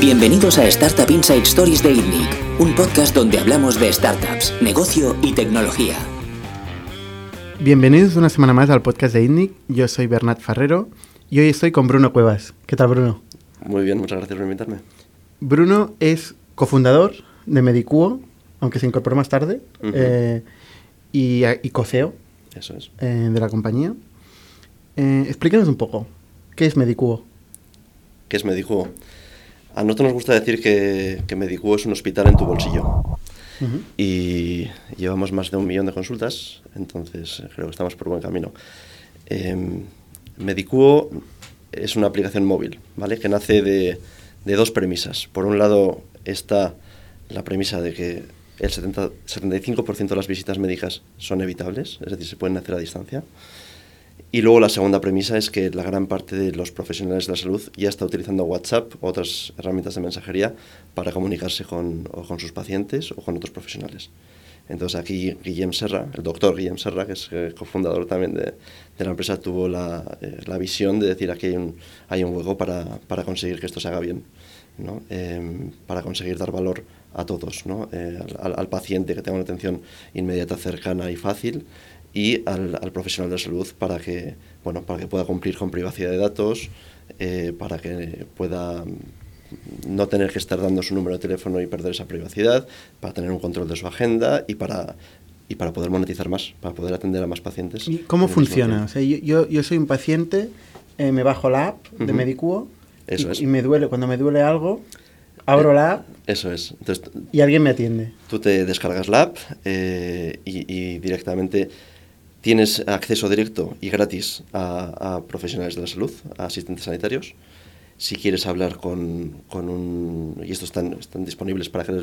Bienvenidos a Startup Inside Stories de ITNIC, un podcast donde hablamos de startups, negocio y tecnología. Bienvenidos una semana más al podcast de ITNIC. Yo soy Bernat Ferrero y hoy estoy con Bruno Cuevas. ¿Qué tal, Bruno? Muy bien, muchas gracias por invitarme. Bruno es cofundador de Medicuo, aunque se incorporó más tarde, eh, y, y coceo Eso es. eh, de la compañía. Eh, explícanos un poco, ¿qué es Medicuo? ¿Qué es Medicuo? A nosotros nos gusta decir que, que Medicuo es un hospital en tu bolsillo. Ujú. Y llevamos más de un millón de consultas, entonces eh, creo que estamos por buen camino. Eh, Medicuo es una aplicación móvil, ¿vale? Que nace de, de dos premisas. Por un lado está la premisa de que el 70 75% de las visitas médicas son evitables, es decir, se pueden hacer a distancia. Y luego la segunda premisa es que la gran parte de los profesionales de la salud ya está utilizando WhatsApp o otras herramientas de mensajería para comunicarse con, con sus pacientes o con otros profesionales. Entonces aquí Guillem Serra, el doctor Guillem Serra, que es eh, cofundador también de, de la empresa, tuvo la, eh, la visión de decir aquí hay un, hay un hueco para, para conseguir que esto se haga bien, ¿no? Em, para conseguir dar valor a todos, ¿no? Eh, al paciente que tenga una atención inmediata, cercana y fácil y al, al profesional de salud para que, bueno, para que pueda cumplir con privacidad de datos, eh, para que pueda no tener que estar dando su número de teléfono y perder esa privacidad, para tener un control de su agenda y para, y para poder monetizar más, para poder atender a más pacientes. ¿Y ¿Cómo funciona? O sea, yo, yo, soy un paciente, eh, me bajo la app de Ujú. Medicuo Eso y, es. y me duele, cuando me duele algo, abro la app Eso es. Entonces, y alguien me atiende. Tú te descargas la app eh, y, y directamente tienes acceso directo y gratis a, a profesionales de la salud, a asistentes sanitarios. Si quieres hablar con, con un... Y estos están, están disponibles para hacer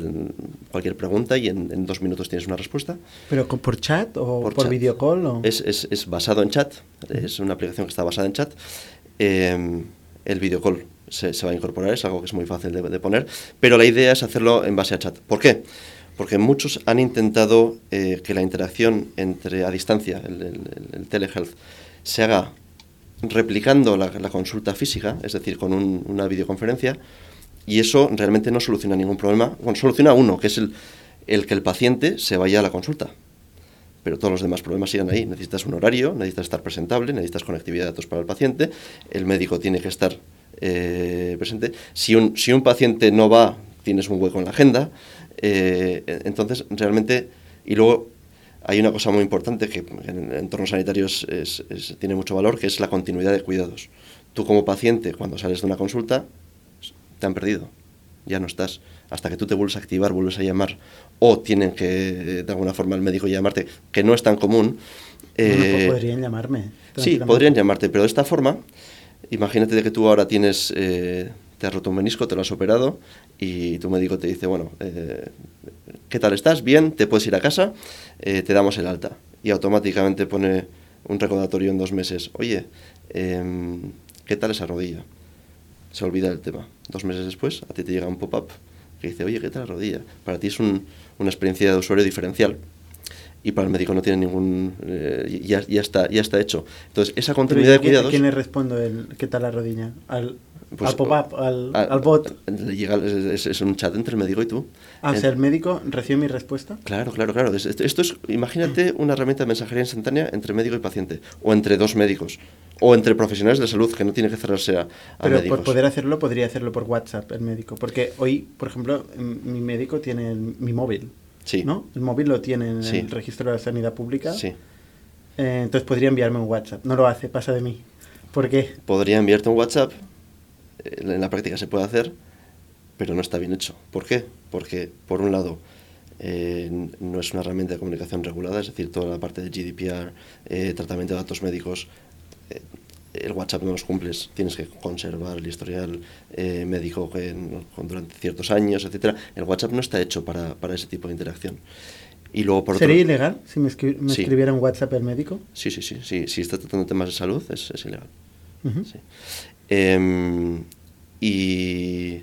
cualquier pregunta y en, en dos minutos tienes una respuesta. ¿Pero por chat o por, chat. video call? O... Es, es- es basado en chat, es una aplicación que está basada en chat. Eh, el video call se, se va a incorporar, es algo que es muy fácil de, de poner, pero la idea es hacerlo en base a chat. ¿Por qué? Porque muchos han intentado eh, que la interacción entre a distancia, el, el- el telehealth, se haga replicando la, la consulta física, es decir, con un- una videoconferencia, y eso realmente no soluciona ningún problema. Bueno, soluciona uno, que es el, el que el paciente se vaya a la consulta pero todos los demás problemas siguen ahí. Necesitas un horario, necesitas estar presentable, necesitas conectividad de datos para el paciente, el médico tiene que estar eh, presente. Si un, si un paciente no va, tienes un hueco en la agenda. Eh, entonces, realmente, y luego hay una cosa muy importante que en entornos sanitarios es- es- tiene mucho valor, que es la continuidad de cuidados. Tú como paciente, cuando sales de una consulta, te han perdido, ya no estás. Hasta que tú te vuelves a activar, vuelves a llamar, o tienen que, de alguna forma, el médico llamarte, que no es tan común. Bueno, pues eh, podrían llamarme. Sí, podrían llamarte, pero de esta forma, imagínate de que tú ahora tienes, eh, te has roto un menisco, te lo has operado y tu médico te dice, bueno, eh, ¿qué tal estás? Bien, te puedes ir a casa, eh, te damos el alta. Y automáticamente pone un recordatorio en dos meses, oye, em, ¿qué tal esa rodilla? Se olvida del tema. Dos meses después, a ti te llega un pop-up que dice, oye, ¿qué tal la rodilla? Para ti es un- una experiencia de usuario diferencial y para el médico no tiene ningún... eh, ya, ya, está, ya está hecho. Entonces, esa continuidad ¿y de cuidados... ¿A quién le respondo el qué tal la rodilla? ¿Al, pues, al pop-up? ¿Al, a- al bot? le llega- es, es- un chat entre el médico y tú. Ah, o En- sea, el médico recibe mi respuesta. Claro, claro, claro. Es- Esto, esto es, imagínate una herramienta de mensajería instantánea entre médico y paciente, o entre dos médicos, o entre profesionales de salud, que no tiene que cerrarse a, a Pero médicos. por poder hacerlo, podría hacerlo por WhatsApp el médico. Porque hoy, por ejemplo, mi médico tiene el- mi móvil. Sí. ¿No? El móvil lo tiene en Sí. el registro de la sanidad pública. Sí. Eh, entonces podría enviarme un WhatsApp. No lo hace, pasa de mí. ¿Por qué? Podría enviarte un WhatsApp, en la práctica se puede hacer, pero no está bien hecho. ¿Por qué? Porque, por un lado, eh, no es una herramienta de comunicación regulada, es decir, toda la parte de GDPR, eh, tratamiento de datos médicos, eh, el WhatsApp no los cumples, tienes que conservar el historial eh, médico con- durante ciertos años, etcétera. El WhatsApp no está hecho para, para ese tipo de interacción. Y luego, por otro- ¿Sería ilegal si me, escri- me Sí. escribiera un WhatsApp el médico? Sí, sí, sí, sí. Si está tratando temas de salud, es, es ilegal. Ujú. Sí. Y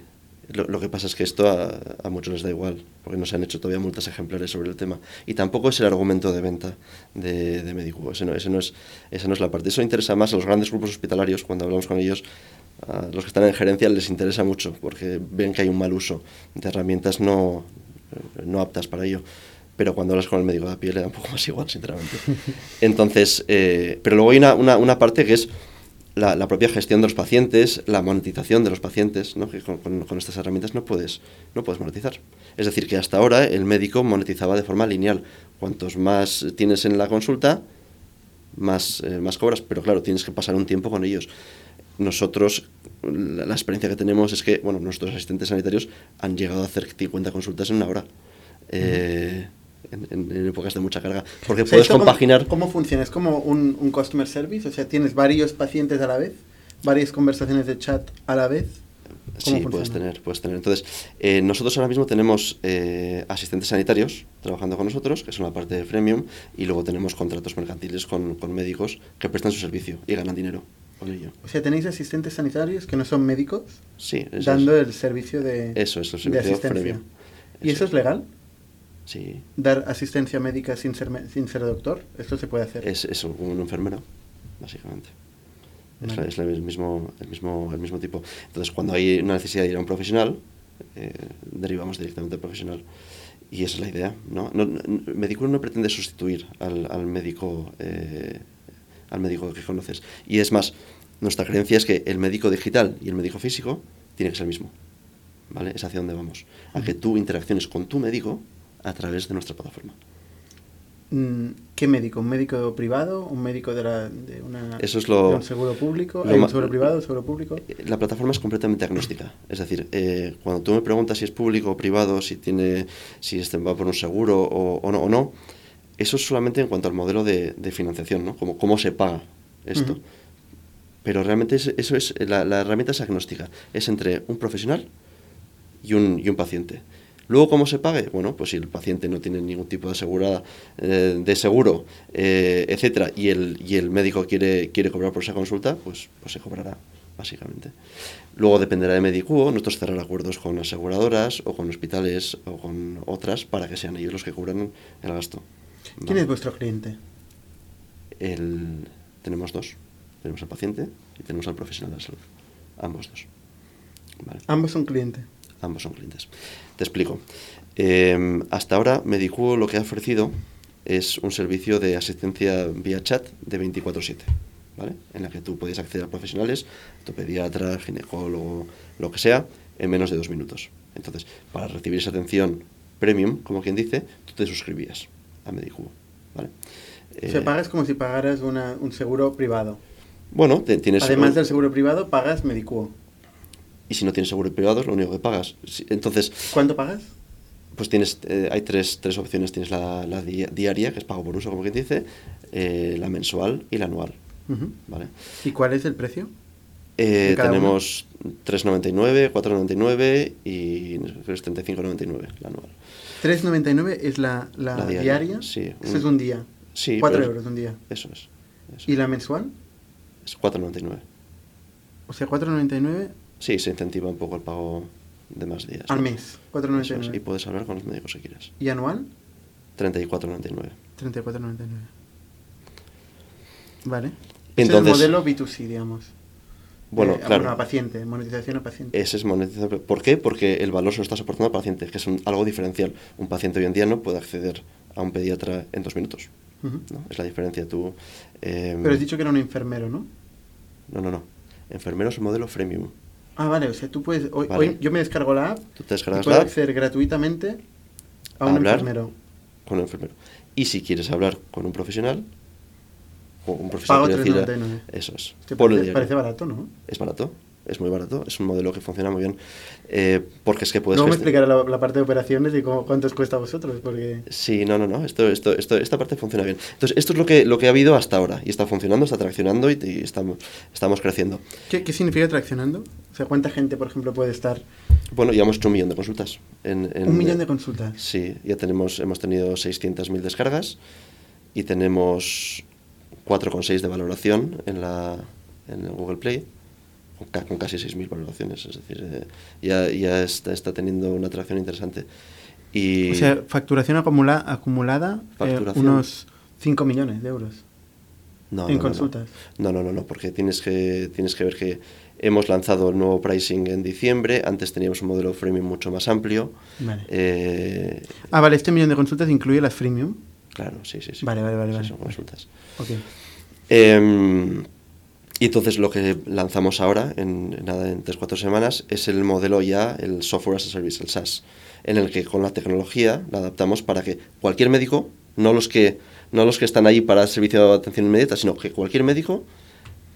lo, lo que pasa es que esto a, a muchos les da igual, porque no se han hecho todavía multas ejemplares sobre el tema. Y tampoco es el argumento de venta de, de Medicuo, ese no, ese no es, esa no es la parte. Eso interesa más a los grandes grupos hospitalarios, cuando hablamos con ellos, a los que están en gerencia les interesa mucho porque ven que hay un mal uso de herramientas no, no aptas para ello. Pero cuando hablas con el médico de a pie le da un poco más igual, sinceramente. Entonces, eh, pero luego hay una, una, una parte que es la, propia gestión de los pacientes, la monetización de los pacientes, ¿no? que con, estas herramientas no puedes, no puedes monetizar. Es decir, que hasta ahora el médico monetizaba de forma lineal. Cuantos más tienes en la consulta, más, eh, más cobras, pero claro, tienes que pasar un tiempo con ellos. Nosotros, la, experiencia que tenemos es que, bueno, nuestros asistentes sanitarios han llegado a hacer 50 consultas en una hora. Eh, en, en, épocas de mucha carga. Porque o sea, puedes compaginar. Cómo, ¿Cómo, funciona? ¿Es como un, un, customer service? O sea, ¿tienes varios pacientes a la vez? ¿Varias conversaciones de chat a la vez? Sí, funciona? puedes tener, puedes tener. Entonces, eh, nosotros ahora mismo tenemos eh, asistentes sanitarios trabajando con nosotros, que son la parte de freemium, y luego tenemos contratos mercantiles con, con médicos que prestan su servicio y ganan dinero con ello. O sea, tenéis asistentes sanitarios que no son médicos sí, dando es. el servicio de, eso es el servicio de asistencia. Freemium. ¿Y eso es legal? Sí. Dar asistencia médica sin ser, sin ser doctor, esto se puede hacer. Es, es un enfermero, básicamente. Vale. Es, el, mismo, el, mismo, el mismo tipo. Entonces, cuando hay una necesidad de ir a un profesional, eh, derivamos directamente al profesional. Y esa es la idea. ¿no? no, no no pretende sustituir al, al médico eh, al médico que conoces. Y es más, nuestra creencia es que el médico digital y el médico físico tiene que ser el mismo. ¿Vale? Es hacia dónde vamos. A que tú interacciones con tu médico a través de nuestra plataforma. Mm, ¿Qué médico? ¿Un médico privado? ¿Un médico de, la, de, una, Eso es lo, de un seguro público? ¿Hay un seguro privado, un seguro público? La plataforma es completamente agnóstica. Es decir, eh, cuando tú me preguntas si es público o privado, si tiene, si este va por un seguro o, o, no, o no, eso es solamente en cuanto al modelo de, de financiación, ¿no? Como, ¿Cómo se paga esto? Uh -huh. Pero realmente es, eso es, la, la, herramienta es agnóstica. Es entre un profesional y un, y un paciente. Luego, ¿cómo se pague? Bueno, pues si el paciente no tiene ningún tipo de, asegurada, eh, de seguro, eh, etcétera, y el, y el médico quiere, quiere cobrar por esa consulta, pues, pues se cobrará, básicamente. Luego dependerá de Medicuo, nosotros cerrar acuerdos con aseguradoras o con hospitales o con otras para que sean ellos los que cubran el gasto. ¿Quién ¿Vale? es vuestro cliente? El, tenemos dos. Tenemos al paciente y tenemos al profesional de la salud. Ambos dos. ¿Vale? Ambos son clientes. Ambos son clientes. Te explico. Eh, hasta ahora, Medicuo lo que ha ofrecido es un servicio de asistencia vía chat de 24/7, ¿vale? En la que tú puedes acceder a profesionales, tu pediatra, ginecólogo, lo que sea, en menos de dos minutos. Entonces, para recibir esa atención premium, como quien dice, tú te suscribías a Medicuo, ¿vale? Eh, Se pagas como si pagaras una, un seguro privado. Bueno, te, tienes... Además del seguro privado, pagas Medicuo. Y si no tienes seguro privado, es lo único que pagas. Entonces... ¿Cuánto pagas? Pues tienes, eh, hay tres, tres opciones. Tienes la, la, diaria, que es pago por uso, como quien dice, eh, la mensual y la anual. Uh -huh. ¿vale? ¿Y cuál es el precio? Eh, tenemos 3,99, 4,99 y 35,99 la anual. 3,99 es la, la, la diaria, diaria. Sí. Eso es un día. Sí. 4 euros un día. Eso es. Eso. ¿Y la mensual? Es 4,99. O sea, 4,99 Sí, se incentiva un poco el pago de más días. Al ¿no? mes, 4,99. Y puedes hablar con los médicos si quieres. ¿Y anual? 34,99. 34,99. Vale. Entonces, es el modelo B2C, digamos. Bueno, eh, claro. A paciente, monetización a paciente. Ese es monetización. ¿Por qué? Porque el valor se lo estás aportando al paciente, que es un, algo diferencial. Un paciente hoy en día no puede acceder a un pediatra en dos minutos. Uh -huh. ¿no? Es la diferencia. Tú, eh, Pero has dicho que era un enfermero, ¿no? No, no, no. Enfermero es el modelo freemium. Ah, vale, o sea, tú puedes. Hoy, vale. hoy yo me descargo la app. Tú te descargas y puedo la app. acceder gratuitamente a, a un enfermero. Con un enfermero. Y si quieres hablar con un profesional, o un profesional Pago quiero 3,99. Eso es. Te Por el parece, parece barato, ¿no? Es barato. Es muy barato. Es un modelo que funciona muy bien. Eh, porque es que puedes. Luego me explicaré la, la parte de operaciones y cómo, cuánto os cuesta a vosotros, porque. Sí, no, no, no. Esto, esto, esto, esta parte funciona bien. Entonces, esto es lo que, lo que ha habido hasta ahora. Y está funcionando, está traccionando y, y estamos, estamos creciendo. ¿Qué, ¿Qué significa traccionando? O sea, ¿cuánta gente, por ejemplo, puede estar? Bueno, llevamos hecho un millón de consultas. En, en- Un millón de consultas. Sí, ya tenemos, hemos tenido 600.000 descargas y tenemos 4,6 de valoración en, la, en Google Play, con, ca- con casi 6.000 valoraciones. Es decir, eh, ya, ya está, está teniendo una atracción interesante. Y O sea, facturación acumula, acumulada, eh, Facturación. unos 5 millones de euros no, en no, no, no. consultas. No, no, no, no, porque tienes que, tienes que ver que Hemos lanzado el nuevo pricing en diciembre. Antes teníamos un modelo freemium mucho más amplio. Vale. Eh, Ah, vale, este millón de consultas incluye las freemium. claro, sí, sí, sí. Vale, vale, vale, Sí, vale. son consultas. Ok. Y entonces lo que lanzamos ahora, en, nada, en 3-4 semanas, es el modelo ya, el Software as a Service, el SaaS, en el que con la tecnología la adaptamos para que cualquier médico, no los que, no los que están ahí para servicio de atención inmediata, sino que cualquier médico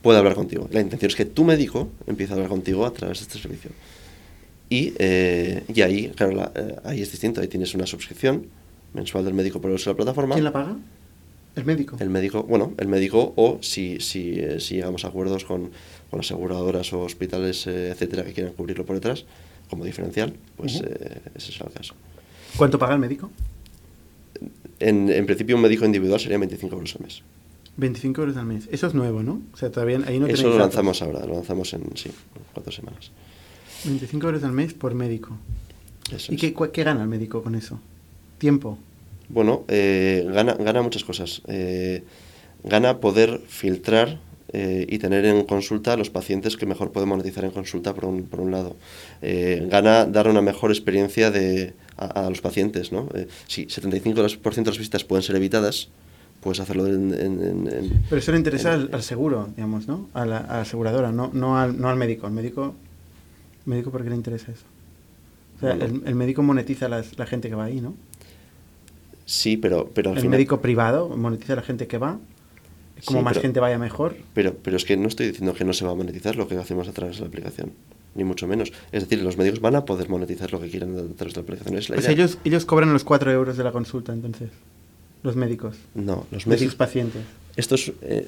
pueda hablar contigo. La intención es que tu médico empiece a hablar contigo a través de este servicio. Y, eh, y ahí, claro, la- eh, ahí es distinto, ahí tienes una suscripción mensual del médico por el uso de la plataforma. ¿Quién la paga? El médico. El médico, bueno, el médico o si, si, eh, si llegamos a acuerdos con, con aseguradoras o hospitales, eh, etcétera, que quieran cubrirlo por detrás, como diferencial, pues Ujú. eh, ese será el caso. ¿Cuánto paga el médico? En, en principio, un médico individual sería 25 euros al mes. 25 euros al mes. Eso es nuevo, ¿no? O sea, todavía ahí no Eso lo datos. lanzamos ahora, lo lanzamos en, sí, cuatro semanas. 25 euros al mes por médico. Eso ¿Y es. qué, qué gana el médico con eso? Tiempo. Bueno, eh, gana, gana muchas cosas. Eh, gana poder filtrar eh, y tener en consulta a los pacientes que mejor pueden monetizar en consulta, por un, por un lado. Eh, gana dar una mejor experiencia de, a, a los pacientes. ¿no? Eh, si 75% de las visitas pueden ser evitadas, puedes hacerlo en... en- Pero eso le interesa en- al, al seguro, digamos, ¿no? A la, a la aseguradora, no, no, al, no al médico. Al médico, médico ¿por qué le interesa eso? O sea, Bueno. el, el médico monetiza a las- la gente que va ahí, ¿no? Sí, pero, pero al el final... médico privado monetiza a la gente que va. Como Sí, más pero- gente vaya mejor. Pero, pero es que no estoy diciendo que no se va a monetizar lo que hacemos a través de la aplicación, ni mucho menos. Es decir, los médicos van a poder monetizar lo que quieran a través de la aplicación. Es la Pues idea. ellos, ellos cobran los 4 euros de la consulta, entonces. Los médicos. No, los De sus médicos... pacientes. Esto es... eh,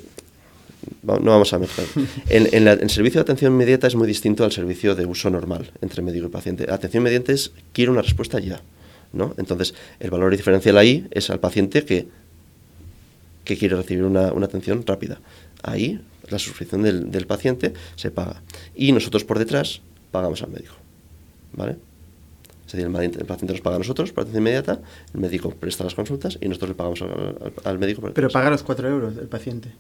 no vamos a mezclar. En, en la- el servicio de atención inmediata es muy distinto al servicio de uso normal entre médico y paciente. Atención inmediata es quiero una respuesta ya. ¿No? Entonces, el valor diferencial ahí es al paciente que, que quiere recibir una, una atención rápida. Ahí la suscripción del, del paciente se paga. Y nosotros por detrás pagamos al médico. ¿Vale? Es decir, el, paciente nos paga a nosotros por atención inmediata, el médico presta las consultas y nosotros le pagamos al, al- al médico por Pero paga los 4 euros el paciente.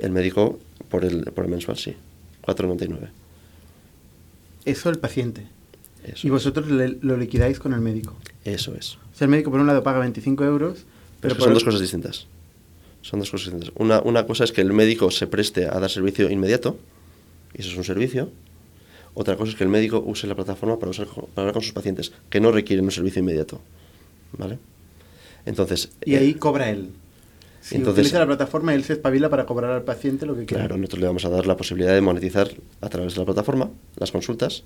El médico por el, por el mensual, sí. 4,99. Eso el paciente. Eso Y vosotros le- lo liquidáis con el médico. Eso es. O sea, el médico por un lado paga 25 euros, Pero es que por son dos cosas distintas. Son dos cosas distintas. Una, una cosa es que el médico se preste a dar servicio inmediato, y eso es un servicio. Otra cosa es que el médico use la plataforma para, usar, para hablar con sus pacientes, que no requieren un servicio inmediato. ¿Vale? Entonces. Y eh, ahí cobra él. Si Entonces- utiliza la plataforma, él se espabila para cobrar al paciente lo que quiera. Claro, nosotros le vamos a dar la posibilidad de monetizar a través de la plataforma las consultas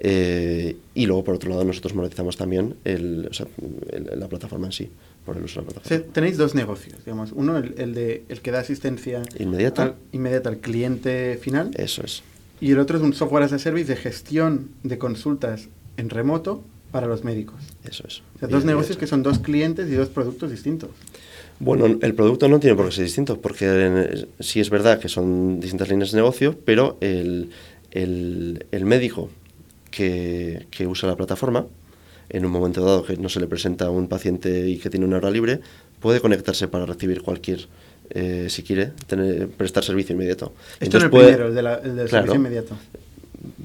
eh, y luego, por otro lado, nosotros monetizamos también el, o sea, el- la plataforma en sí, por el uso de la O sea, plataforma. tenéis dos negocios, digamos. Uno, el, el de, el que da asistencia Inmediata. al, inmediata al cliente final. Eso es. Y el otro es un software as a service de gestión de consultas en remoto para los médicos. Eso es. O sea, dos negocios que son dos clientes y dos productos distintos. Bueno, el producto no tiene por qué ser distinto, porque eh, sí es verdad que son distintas líneas de negocio, pero el, el- el médico que, que usa la plataforma, en un momento dado que no se le presenta a un paciente y que tiene una hora libre, puede conectarse para recibir cualquier, eh, si quiere, tener, prestar servicio inmediato. Esto es el puede- primero, el, de la- el del Claro. servicio inmediato.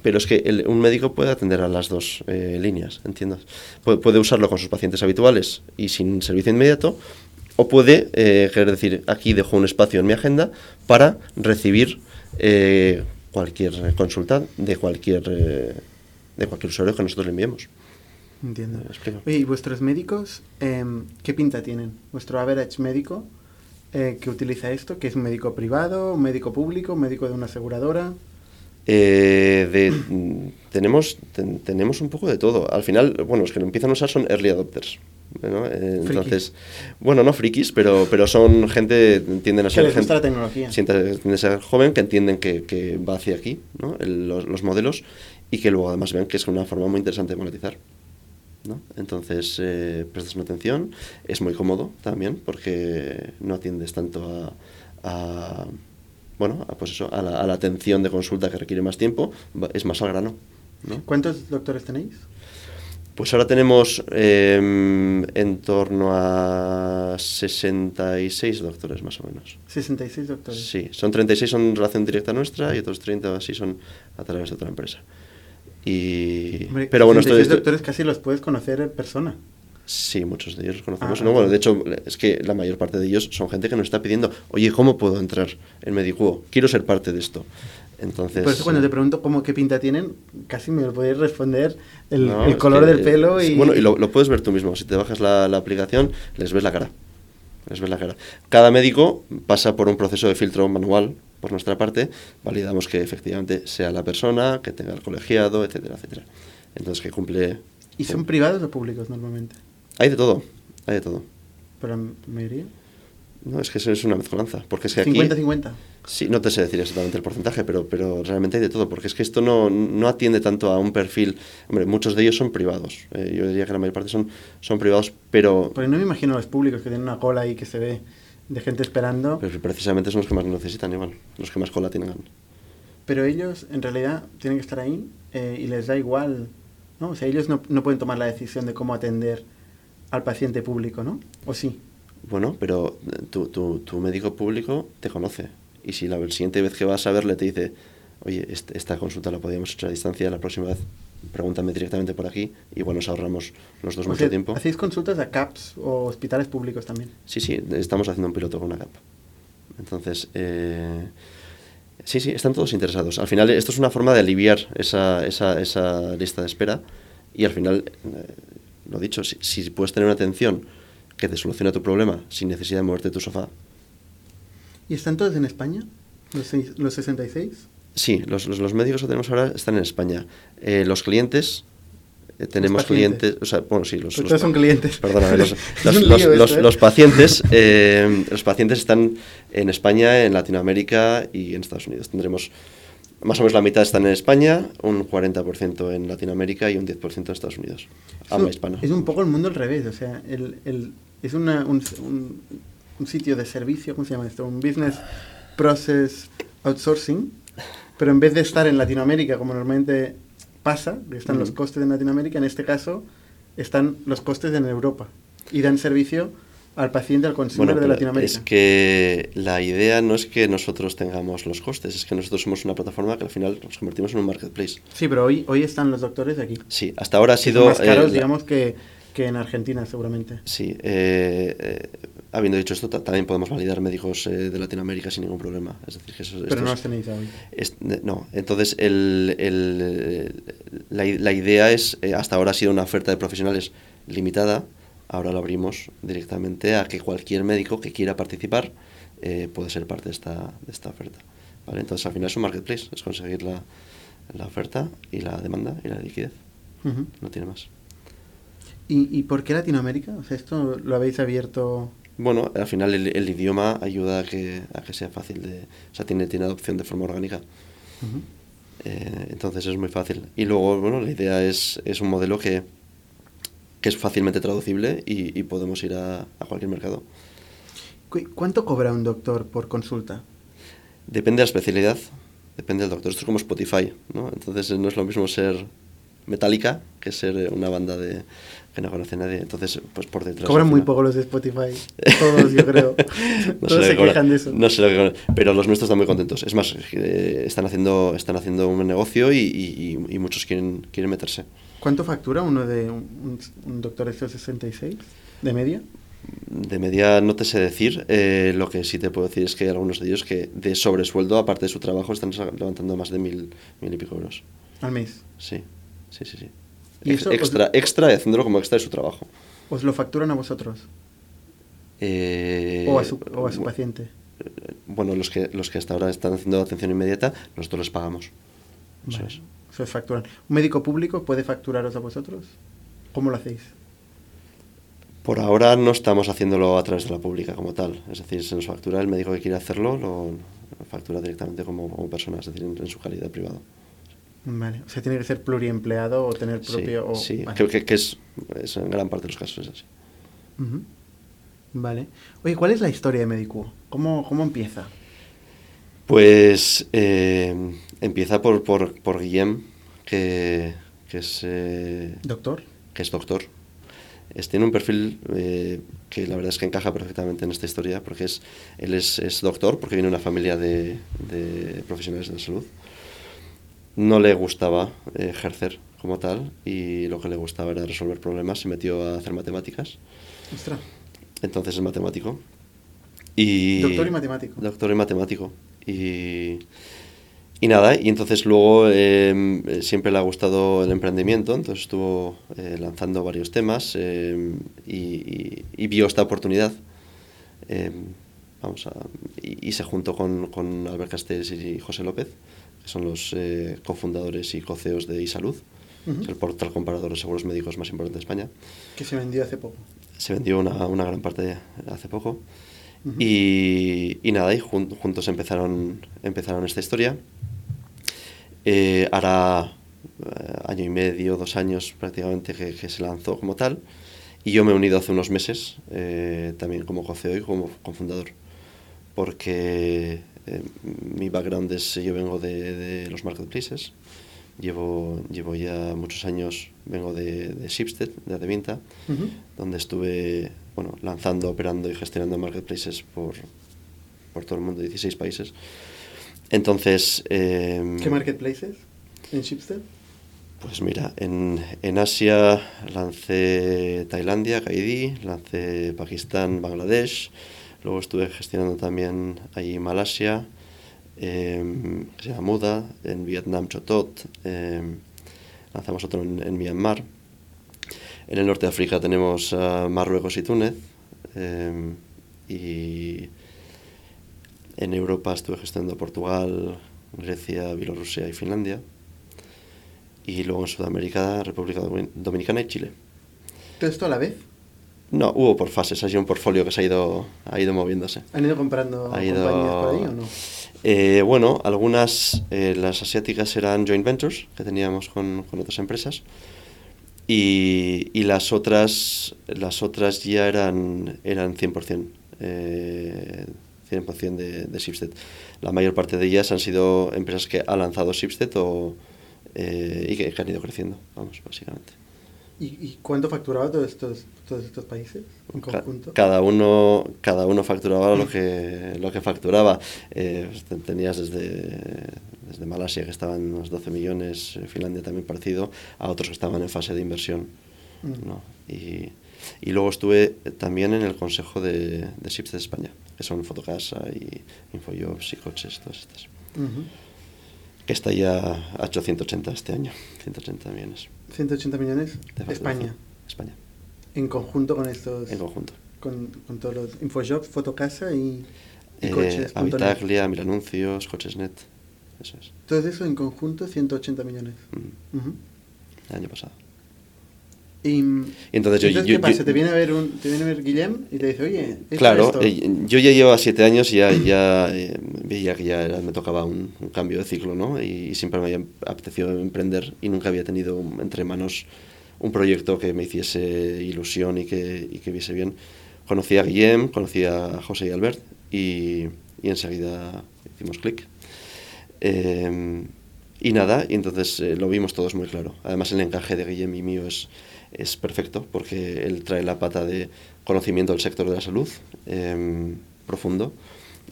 pero es que el- un médico puede atender a las dos eh, líneas, ¿entiendes? Puede, puede usarlo con sus pacientes habituales y sin servicio inmediato, o puede, eh, querer decir, aquí dejo un espacio en mi agenda para recibir cualquier consulta de cualquier, de cualquier usuario que nosotros le enviemos. Entiendo. Explico. Oye, ¿y vuestros médicos em, qué pinta tienen? ¿Vuestro average médico eh, que utiliza esto? ¿Que es un médico privado, un médico público, un médico de una aseguradora? Eh, de- mm, tenemos, ten- tenemos un poco de todo. Al final, bueno, los que lo empiezan a usar son early adopters. ¿no? Eh, entonces, bueno, no frikis, pero, pero son gente, tienden a Que ser gusta gente, la tecnología. siente- tiende a ser joven, que entienden que, que va hacia aquí, ¿no? El- los, los modelos, y que luego además ven que es una forma muy interesante de monetizar. ¿no? Entonces, eh, prestas una atención, es muy cómodo también, porque no atiendes tanto a, a, bueno, a, pues eso, a, la, a la atención de consulta que requiere más tiempo, es más al grano. ¿no? ¿Cuántos doctores tenéis? Pues ahora tenemos em, en torno a 66 doctores más o menos. 66 doctores. Sí, son 36 son relación directa nuestra y otros 30 así son a través de otra empresa. Y, Hombre, pero bueno, esto, 66 esto- doctores casi los puedes conocer en persona. sí, muchos de ellos los conocemos. Ah, No, bueno, de hecho, es que la mayor parte de ellos son gente que nos está pidiendo, oye, ¿cómo puedo entrar en Medicuo? Quiero ser parte de esto. Entonces, Por eso cuando eh, te pregunto cómo qué pinta tienen, casi me lo podéis responder el, No, el es color que, del pelo eh, y... Bueno, y lo, lo puedes ver tú mismo. Si te bajas la, la aplicación, les ves la cara. La cara. Cada médico pasa por un proceso de filtro manual por nuestra parte. Validamos que efectivamente sea la persona, que tenga el colegiado, etcétera, etcétera. Entonces, que cumple... ¿Y son privados o públicos normalmente? Hay de todo. Hay de todo. Pero la mayoría. No, es que eso es una mezcolanza. Porque es que aquí... 50-50. Sí, no te sé decir exactamente el porcentaje, pero, pero realmente hay de todo, porque es que esto no, no atiende tanto a un perfil. Hombre, muchos de ellos son privados. eh, yo diría que la mayor parte son, son privados, pero, Porque no me imagino los públicos que tienen una cola ahí que se ve de gente esperando. pero precisamente son los que más necesitan igual, los que más cola tienen. Pero ellos en realidad tienen que estar ahí eh, y les da igual, ¿no? O sea, ellos no, no pueden tomar la decisión de cómo atender al paciente público, ¿no? ¿O sí? Bueno, pero tu, tu, tu médico público te conoce. Y si la siguiente vez que vas a verle te dice, oye, esta consulta la podíamos hacer a distancia, la próxima vez pregúntame directamente por aquí, igual nos ahorramos los dos O mucho sea, tiempo. ¿Hacéis consultas a CAPS o hospitales públicos también? Sí, sí, estamos haciendo un piloto con una CAP. Entonces, eh, sí, sí, están todos interesados. Al final, esto es una forma de aliviar esa, esa, esa lista de espera y al final, eh, lo dicho, si, si puedes tener una atención que te soluciona tu problema sin necesidad de moverte de tu sofá, ¿Y están todos en España? ¿Los, los 66? sí, los, los, los médicos que tenemos ahora están en España. Eh, los clientes... eh, tenemos clientes, o sea, bueno, sí, los, Pues son clientes. Perdóname, los, ¿eh? los pacientes, eh, los pacientes están en España, en Latinoamérica y en Estados Unidos. Tendremos más o menos la mitad están en España, un 40% en Latinoamérica y un 10% en Estados Unidos. Habla hispana. Es un poco el mundo al revés, o sea, el, el- es una- un, un- un sitio de servicio, ¿cómo se llama esto? Un business process outsourcing, pero en vez de estar en Latinoamérica como normalmente pasa, que están los Ujú. costes en Latinoamérica, en este caso están los costes en Europa y dan servicio al paciente, al consumidor de pero Latinoamérica. es que la idea no es que nosotros tengamos los costes, es que nosotros somos una plataforma que al final nos convertimos en un marketplace. Sí, pero hoy, hoy están los doctores aquí. Sí, hasta ahora ha son sido... más caros, eh, digamos, que, que en Argentina seguramente. Sí, eh, eh, habiendo dicho esto, ta- también podemos validar médicos eh, de Latinoamérica sin ningún problema. Es decir, que eso, Pero esto no los tenéis hoy. es- no, entonces el, el- la, la idea es, eh, hasta ahora ha sido una oferta de profesionales limitada, ahora lo abrimos directamente a que cualquier médico que quiera participar eh, puede ser parte de esta, de esta oferta. ¿vale? Entonces al final es un marketplace, es conseguir la, la oferta y la demanda y la liquidez, no tiene más. ¿Y, ¿Y por qué Latinoamérica? O sea, esto lo habéis abierto... Bueno, al final el, el idioma ayuda a que, a que sea fácil de... O sea, tiene, tiene adopción de forma orgánica. Eh, entonces es muy fácil. Y luego, bueno, la idea es, es un modelo que, que es fácilmente traducible y, y podemos ir a, a cualquier mercado. Cu- ¿Cuánto cobra un doctor por consulta? Depende de la especialidad, depende del doctor. Esto es como Spotify, ¿no? Entonces eh, no es lo mismo ser Metallica que ser eh, una banda de que no conoce nadie. Entonces, pues por detrás... Cobran muy poco los de Spotify. Todos, yo creo. No sé Todos lo se quejan de eso. No sé lo que pero los nuestros están muy contentos. Es más, eh, están haciendo están haciendo un negocio y, y- muchos quieren, quieren meterse. ¿Cuánto factura uno de un, un- doctor estos 66 de media? De media no te sé decir, eh, lo que sí te puedo decir es que hay algunos de ellos que de sobresueldo, aparte de su trabajo, están levantando más de mil, mil y pico euros. Al mes. Sí, sí, sí. sí. ¿Y Ex- eso os- extra, extra y haciéndolo como extra de su trabajo. ¿Os lo facturan a vosotros? Eh, ¿O a su, o a su paciente? eh, Bueno, los que, los que hasta ahora están haciendo atención inmediata, nosotros les pagamos. Eso es. Facturan. ¿Un médico público puede facturaros a vosotros? ¿Cómo lo hacéis? Por ahora no estamos haciéndolo a través de la pública como tal. Es decir, se nos factura el médico que quiere hacerlo, lo factura directamente como, como persona, es decir, en, en su calidad de privado. Vale. O sea, tiene que ser pluriempleado o tener propio... o- sí, vale. creo que, que es, es en gran parte de los casos es así. Vale. Oye, ¿cuál es la historia de Medicuo? ¿Cómo, cómo empieza? Pues eh, empieza por, por, por Guillem, que, que es... eh, ¿Doctor? que es doctor. Es, tiene un perfil eh, que la verdad es que encaja perfectamente en esta historia, porque es, él es, es doctor, porque viene de una familia de, de, profesionales de la salud. No le gustaba eh, ejercer como tal y lo que le gustaba era resolver problemas. Se metió a hacer matemáticas. Ostras. Entonces es matemático. Y, doctor y matemático. Doctor y matemático. Y, y nada, y entonces luego eh, siempre le ha gustado el emprendimiento, entonces estuvo eh, lanzando varios temas eh, y, y, y, vio esta oportunidad. vamos a, y, se juntó con, con Albert Castells y José López, son los cofundadores y coceos de iSalud, uh -huh. el portal comparador de seguros médicos más importante de España. Que se vendió hace poco. Se vendió una, una gran parte hace poco. Uh -huh. y, y, nada, y jun juntos empezaron, empezaron esta historia. Eh, hará eh, año y medio, dos años prácticamente que, que, se lanzó como tal. Y yo me he unido hace unos meses, eh, también como coceo y como cofundador. Porque eh, mi background es, yo vengo de, de, los marketplaces. Llevo, llevo ya muchos años, vengo de, de Shipstead, de Adevinta, uh -huh. donde estuve bueno, lanzando, operando y gestionando marketplaces por, por todo el mundo, 16 países. Entonces... Eh, ¿Qué marketplaces en Shipstead? Pues mira, en, en Asia lancé Tailandia, Kaidi, lancé Pakistán, Bangladesh, luego estuve gestionando también ahí Malasia, eh, que se llama Muda, en Vietnam Chotot, eh, lanzamos otro en, Myanmar. En el norte de África tenemos Marruecos y Túnez, eh, y en Europa estuve gestionando Portugal, Grecia, Bielorrusia y Finlandia. Y luego en Sudamérica, República Dominicana y Chile. ¿Todo esto a la vez? No, hubo por fases, hay un portfolio que se ha ido, ha ido moviéndose. ¿Han ido comprando ha ido... compañías por ahí o no? Eh, bueno, algunas, eh, las asiáticas eran joint ventures que teníamos con, con otras empresas y, y, las, otras, las otras ya eran, eran 100%. Eh, 100% de, de Shipstead. La mayor parte de ellas han sido empresas que ha lanzado Shipstead o, eh, y que, que, han ido creciendo, vamos, básicamente. ¿Y, y cuánto facturaba todos estos, todos estos países en conjunto? Cada uno, cada uno facturaba lo que, lo que facturaba. Eh, tenías desde, desde Malasia, que estaban unos 12 millones, Finlandia también parecido, a otros que estaban en fase de inversión. Mm. ¿no? Y, y luego estuve también en el consejo de, de SIPS de España, que son Fotocasa y Infojobs y Coches, todas estas. Que está ya a 180 este año, 180 millones. 180 millones de España. España. En conjunto con estos. En conjunto. Con, con todos los Infojobs, Fotocasa y, y eh, Coches. Habitaglia, Mil Anuncios, Cochesnet. Eso es. Todo eso en conjunto, 180 millones. Uh -huh. El año pasado. Y, entonces, yo, entonces yo, ¿qué pasa? yo, ¿Te, viene a ver un, ¿Te viene a ver Guillem y te dice, oye, esto, Claro, esto? Eh, yo ya llevaba siete años y ya, ya eh, veía que ya era, me tocaba un, un, cambio de ciclo, ¿no? Y, y, siempre me había apetecido emprender y nunca había tenido entre manos un proyecto que me hiciese ilusión y que, y que viese bien. Conocí a Guillem, conocí a José y Albert y, y enseguida hicimos clic. Eh, y nada, y entonces eh, lo vimos todos muy claro. Además, el encaje de Guillem y mío es es perfecto porque él trae la pata de conocimiento del sector de la salud eh, profundo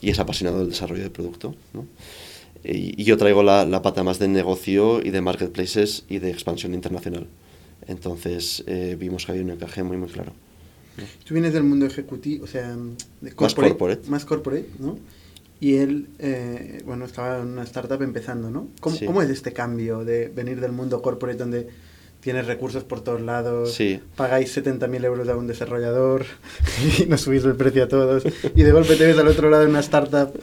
y es apasionado del desarrollo de producto. ¿no? Y, y, yo traigo la, la, pata más de negocio y de marketplaces y de expansión internacional. Entonces eh, vimos que había un encaje muy, muy claro. ¿no? Tú vienes del mundo ejecutivo, o sea, de corporate, más corporate. Más corporate, ¿no? Y él, eh, bueno, estaba en una startup empezando, ¿no? ¿Cómo, sí. ¿Cómo es este cambio de venir del mundo corporate donde tienes recursos por todos lados, sí. pagáis 70.000 euros a un desarrollador y no subís el precio a todos y de golpe te ves al otro lado de una startup.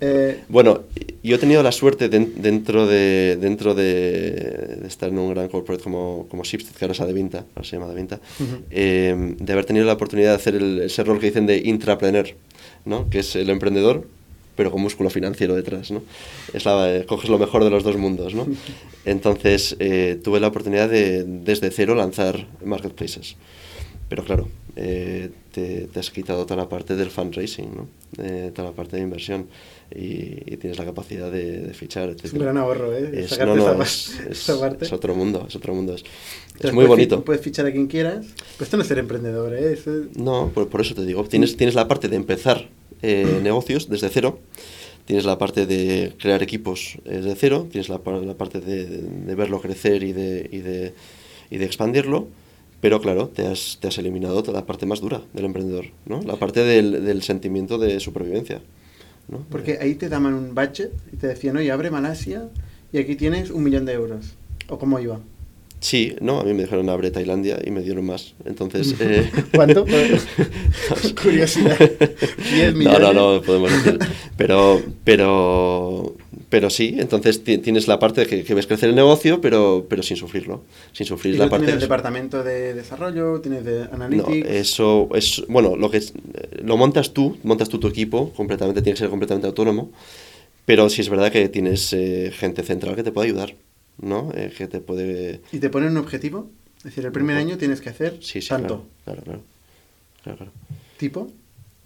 Eh... Bueno, yo he tenido la suerte de, dentro, de, dentro de, de, estar en un gran corporate como, como Shipstead, que ahora es Adevinta, ahora se llama Adevinta, uh -huh. eh, de haber tenido la oportunidad de hacer el, ese rol que dicen de intrapreneur, ¿no? que es el emprendedor pero con músculo financiero detrás, ¿no? Es la, eh, coges lo mejor de los dos mundos, ¿no? Entonces, eh, tuve la oportunidad de, desde cero, lanzar marketplaces. Pero claro, eh, te, te, has quitado toda la parte del fundraising, ¿no? Eh, toda la parte de inversión. y, tienes la capacidad de, fichar, etc. Es un gran ahorro, ¿eh? Es, no, no, es, es, otro mundo, es otro mundo. Es, muy bonito. Puedes fichar a quien quieras. Pues esto no es ser emprendedor, ¿eh? No, por, eso te digo. Tienes, tienes la parte de empezar eh, negocios desde cero. Tienes la parte de crear equipos desde cero. Tienes la, la parte de, verlo crecer y de, y de, y de expandirlo pero claro, te has, te has eliminado la parte más dura del emprendedor, ¿no? La parte del, del sentimiento de supervivencia. ¿no? Porque ahí te daban un budget y te decían, oye, abre Malasia y aquí tienes un millón de euros. ¿O cómo iba? Sí, no, a mí me dijeron abre Tailandia y me dieron más. Entonces. Eh... ¿Cuánto? Curiosidad. 10 millones. No, no, no, podemos decir. Pero, pero, pero sí, entonces tienes la parte de que, ves crecer el negocio, pero, pero sin sufrirlo. Sin sufrir ¿Y la parte. Tienes el departamento de desarrollo, tienes de analytics. No, eso es. Bueno, lo que lo montas tú, montas tú tu equipo, completamente, tiene que ser completamente autónomo. Pero sí es verdad que tienes eh, gente central que te puede ayudar. ¿No? Eh, que te puede... ¿Y te ponen un objetivo? Es decir, el primer año tienes que hacer sí, tanto. Claro, claro, claro, ¿Tipo?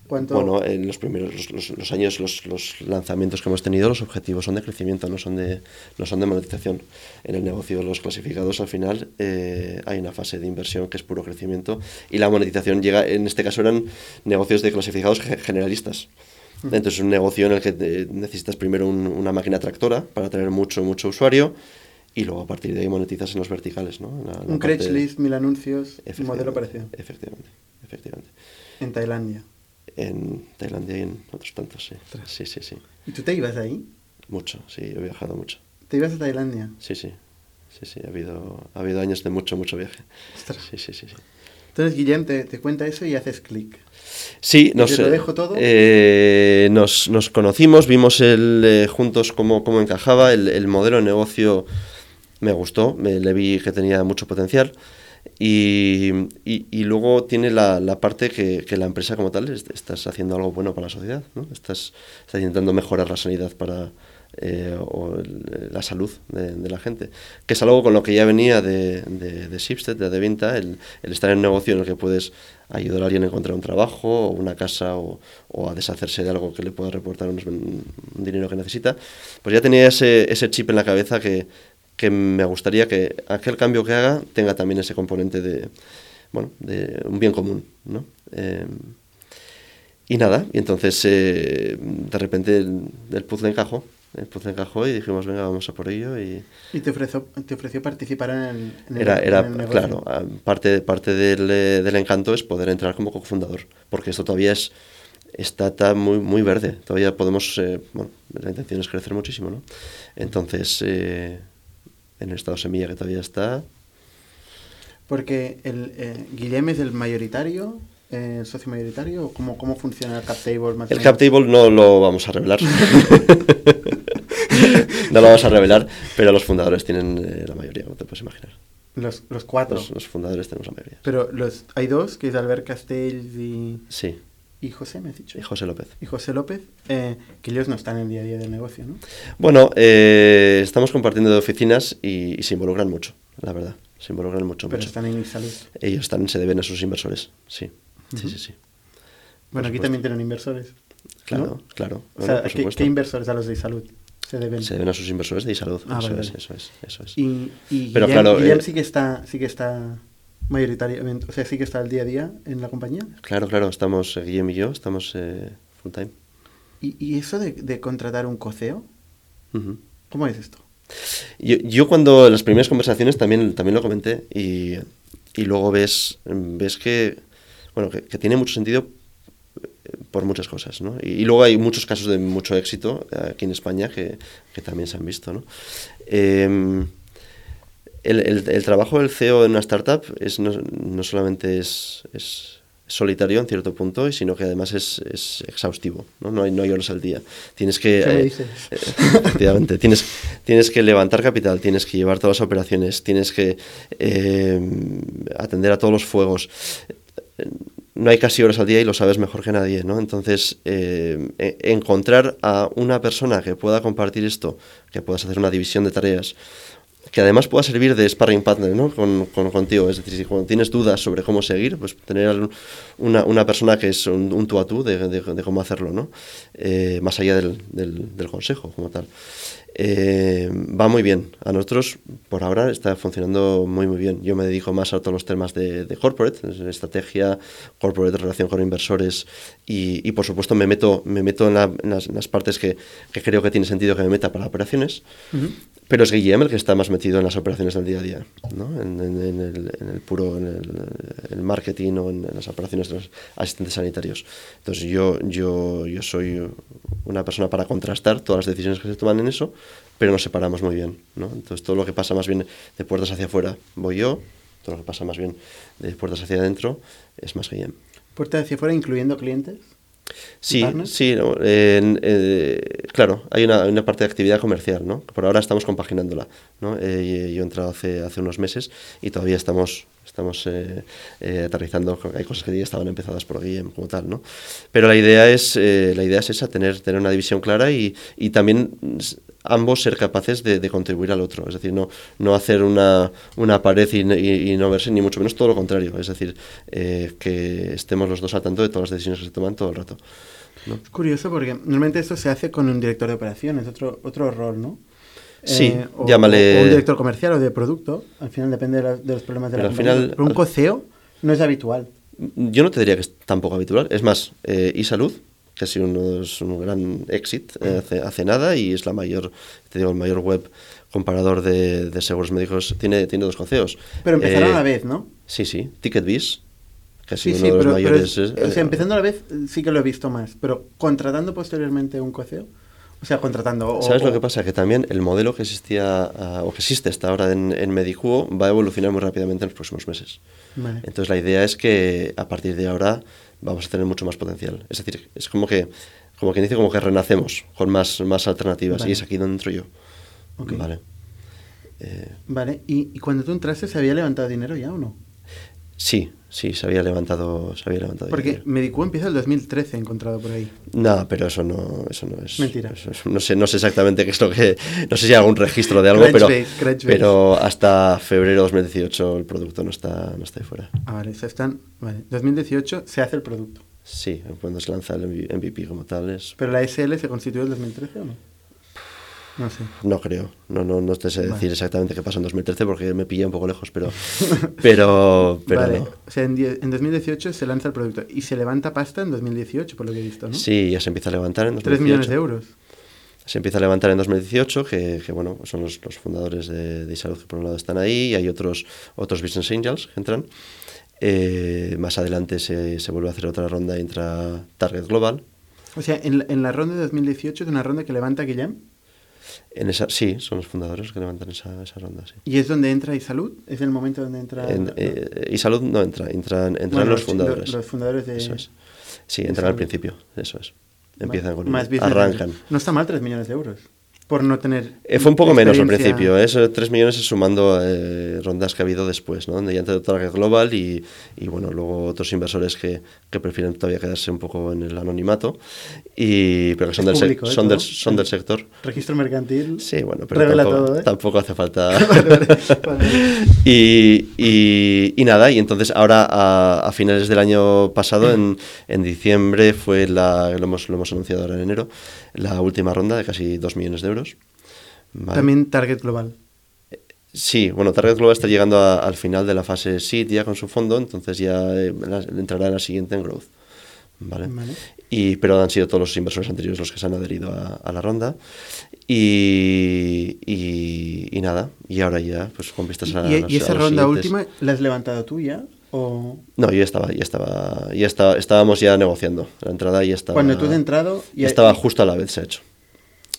¿Cuánto? Bueno, en los primeros los, los, años, los, los, lanzamientos que hemos tenido, los objetivos son de crecimiento, no son de, no son de monetización. En el negocio, los clasificados, al final, eh, hay una fase de inversión que es puro crecimiento y la monetización llega, en este caso eran negocios de clasificados generalistas. Entonces, es un negocio en el que necesitas primero una máquina tractora para tener mucho, mucho usuario y luego a partir de ahí monetizas en los verticales, ¿no? un Craigslist, mil anuncios, un modelo parecido. Efectivamente, efectivamente. En Tailandia. En Tailandia y en otros tantos, sí. Sí, sí, sí. ¿Y tú te ibas ahí? Mucho, sí, he viajado mucho. ¿Te ibas a Tailandia? Sí, sí. Sí, sí, ha habido, ha habido años de mucho, mucho viaje. Sí, sí, sí, sí. Entonces Guillem te, te cuenta eso y haces clic. Sí, nos, lo dejo todo? Eh, nos, nos, conocimos, vimos el, eh, juntos cómo, cómo encajaba el, el modelo de negocio me gustó, le vi que tenía mucho potencial. Y, y, luego tiene la, la parte que, que, la empresa como tal estás haciendo algo bueno para la sociedad, ¿no? estás, estás intentando mejorar la sanidad para, eh, o la salud de, la gente, que es algo con lo que ya venía de, de, de Shipstead, de Vinta, el, estar en un negocio en el que puedes ayudar a alguien a encontrar un trabajo o una casa o, o a deshacerse de algo que le pueda reportar un dinero que necesita, pues ya tenía ese, ese chip en la cabeza que, que me gustaría que aquel cambio que haga tenga también ese componente de, bueno, de un bien común, ¿no? Eh, y nada, y entonces eh, de repente el, el, puzzle encajó, el puzzle encajó y dijimos, venga, vamos a por ello. ¿Y, ¿Y te, ofreció, te ofreció participar en el, en era, el, era en el claro, parte, parte del, del, encanto es poder entrar como cofundador, porque esto todavía es está, está muy, muy verde, todavía podemos, eh, bueno, la intención es crecer muchísimo, ¿no? Entonces... Eh, en el estado semilla que todavía está. Porque el eh, Guillem es el mayoritario, eh, el socio mayoritario, o cómo, cómo funciona el cap table El cap table no lo vamos a revelar. no lo vamos a revelar, pero los fundadores tienen eh, la mayoría, como te puedes imaginar. Los, los cuatro. Los, los, fundadores tenemos la mayoría. Pero los, hay dos, que es Albert Castells y... Sí. ¿Y José, me has dicho? Y José López. Y José López, eh, que ellos no están en el día a día del negocio, ¿no? Bueno, eh, estamos compartiendo de oficinas y, y, se involucran mucho, la verdad. Se involucran mucho. Pero mucho. están en salud. Ellos están, se deben a sus inversores, sí. Uh -huh. Sí, sí, sí. Bueno, aquí también tienen inversores. Claro, ¿no? claro. O sea, ¿qué, ¿qué, inversores a los de salud se deben? Se deben a sus inversores de salud. Ah, eso, vale, es, vale. eso es, eso es. Y, y Pero Guillem, claro, Guillem eh, sí que está, sí que está mayoritariamente, o sea, sí que está al día a día en la compañía. Claro, claro, estamos, eh, Guillem y yo, estamos eh, full time. ¿Y, y eso de, de, contratar un coceo? Uh -huh. ¿Cómo es esto? Yo, yo, cuando las primeras conversaciones también, también lo comenté y, y luego ves, ves que, bueno, que, que, tiene mucho sentido por muchas cosas, ¿no? Y, y, luego hay muchos casos de mucho éxito aquí en España que, que también se han visto, ¿no? Eh, el, el, el, trabajo del CEO en una startup es, no, no solamente es, es, solitario en cierto punto, sino que además es, es exhaustivo, ¿no? No, hay, no hay horas al día. Tienes que... ¿Qué me dices? Eh, efectivamente, tienes, tienes que levantar capital, tienes que llevar todas las operaciones, tienes que eh, atender a todos los fuegos. No hay casi horas al día y lo sabes mejor que nadie, ¿no? Entonces, eh, encontrar a una persona que pueda compartir esto, que puedas hacer una división de tareas, que además pueda servir de sparring partner ¿no? con, con- contigo. Es decir, si cuando tienes dudas sobre cómo seguir, pues tener una, una persona que es un, un tú a tú de, de- de cómo hacerlo, ¿no? Eh, más allá del, del- del consejo como tal. Eh, va muy bien. A nosotros, por ahora, está funcionando muy, muy bien. Yo me dedico más a todos los temas de, de corporate, es- estrategia, corporate, relación con inversores y, y, por supuesto, me meto, me meto en, la- en las, en las partes que, que creo que tiene sentido que me meta para operaciones. Pero es Guillem el que está más metido en las operaciones del día a día, ¿no? en, en- en el, en el puro en el, el marketing o en, las operaciones de los asistentes sanitarios. Entonces yo, yo, yo soy una persona para contrastar todas las decisiones que se toman en eso, pero nos separamos muy bien. ¿no? Entonces todo lo que pasa más bien de puertas hacia afuera voy yo, todo lo que pasa más bien de puertas hacia adentro es más Guillem. Puerta hacia afuera, incluyendo clientes. Sí, sí, no, eh, claro, hay una, una parte de actividad comercial, ¿no? Por ahora estamos compaginándola, ¿no? Eh, yo he entrado hace, hace unos meses y todavía estamos, estamos eh, aterrizando, hay cosas que ya estaban empezadas por Guillem como tal, ¿no? Pero la idea es, la idea es esa, tener, tener una división clara y, y también ambos ser capaces de, de contribuir al otro, es decir, no, no hacer una, una pared y, no- y- y no verse, ni mucho menos todo lo contrario, es decir, eh, que estemos los dos al tanto de todas las decisiones que se toman todo el rato. ¿no? Es curioso porque normalmente esto se hace con un director de operaciones, otro, otro rol, ¿no? Eh, Sí, o, llámale- o un director comercial o de producto. Al final depende de, la- de los problemas de Pero la al compañía. final- Pero un al- coceo no es habitual. Yo no te diría que es tampoco habitual. Es más, eh, eSalud, que ha sido uno- es un gran éxito eh, hace, hace nada y es la mayor, te digo, el mayor web comparador de, de seguros médicos, tiene, tiene dos conceos. Pero empezaron Eh, a la vez, ¿no? Sí, sí. TicketBiz, que ha Sí, sido sí, uno de los pero, pero mayores. es- eh, o sea, empezando a la vez eh, sí que lo he visto más, pero contratando posteriormente un coceo, o sea, contratando... o- ¿Sabes lo que pasa? Que también el modelo que existía ah, o que existe hasta ahora en, en Medicuo va a evolucionar muy rápidamente en los próximos meses. Vale. Entonces la idea es que a partir de ahora vamos a tener mucho más potencial. Es decir, es como que, como quien dice, como que renacemos con más, más alternativas Vale. y es aquí donde entro yo. Vale. Eh, Vale, ¿Y, y cuando tú entraste se había levantado dinero ya o no? Sí, sí, se había levantado, se había levantado. Porque. Medicu empieza el 2013, he encontrado por ahí. No, pero eso no, eso no es. Mentira. eso es- no, sé, no sé exactamente qué es lo que. No sé si hay algún registro de algo, pero, pero hasta febrero de 2018 el producto no está, no está ahí fuera. Ah, vale, o sea, están... Vale, 2018 se hace el producto. Sí, cuando se lanza el MV- MVP como tal es. ¿Pero la SL se constituyó en 2013 o no? No sé. No creo, no, no, no te sé Vale. decir exactamente qué pasó en 2013 porque me pilla un poco lejos, pero, pero, pero vale, no. o sea, en, en 2018 se lanza el producto y se levanta pasta en 2018, por lo que he visto, ¿no? Sí, ya se empieza a levantar en 2018. 3 millones de euros. Se empieza a levantar en 2018, que, que, bueno, son los, los fundadores de, de Isalud que por un lado están ahí, y hay otros, otros Business Angels que entran. Eh, más adelante se, se vuelve a hacer otra ronda y entra Target Global. O sea, en, la- en la ronda de 2018 es una ronda que levanta Guillem En esa, sí, son los fundadores que levantan esa, esa ronda, sí. y es donde entra Isalud, es el momento donde entra... En, eh, Isalud no entra, entran, entran Bueno, los fundadores. Los, fundadores de... Eso es. Sí, entran al principio, eso es. Empiezan con Más arrancan. No está mal 3 millones de euros. Por no tener... Eh, fue un poco menos al principio, ¿eh? Eso, 3 millones es sumando eh, rondas que ha habido después, ¿no? Donde ya entró Target Global y, y, bueno, luego otros inversores que, que prefieren todavía quedarse un poco en el anonimato, y, pero que son, del, público, ¿eh? son, del, son del sector. Registro mercantil. Sí, bueno, pero Revela tampoco, todo, ¿eh? tampoco hace falta. Vale, vale, vale. y, y- y nada, y entonces ahora a, a finales del año pasado, en, en diciembre, fue la, lo hemos, lo hemos anunciado ahora en enero, la última ronda de casi 2 millones de euros. Vale. También Target Global. Sí, bueno, Target Global está llegando a- al final de la fase SEED ya con su fondo, entonces ya eh, entrará en la siguiente en Growth. ¿Vale? Vale. Y, pero han sido todos los inversores anteriores los que se han adherido a, a la ronda. Y, y, y nada, y ahora ya, pues con vistas a, ¿Y, y esa ronda siguientes. última la has levantado tú ya? ¿O No, yo estaba, ya estaba, ya estaba, estábamos ya negociando. La entrada ya estaba. cuando tú has entrado... ya estaba justo a la vez, se ha hecho.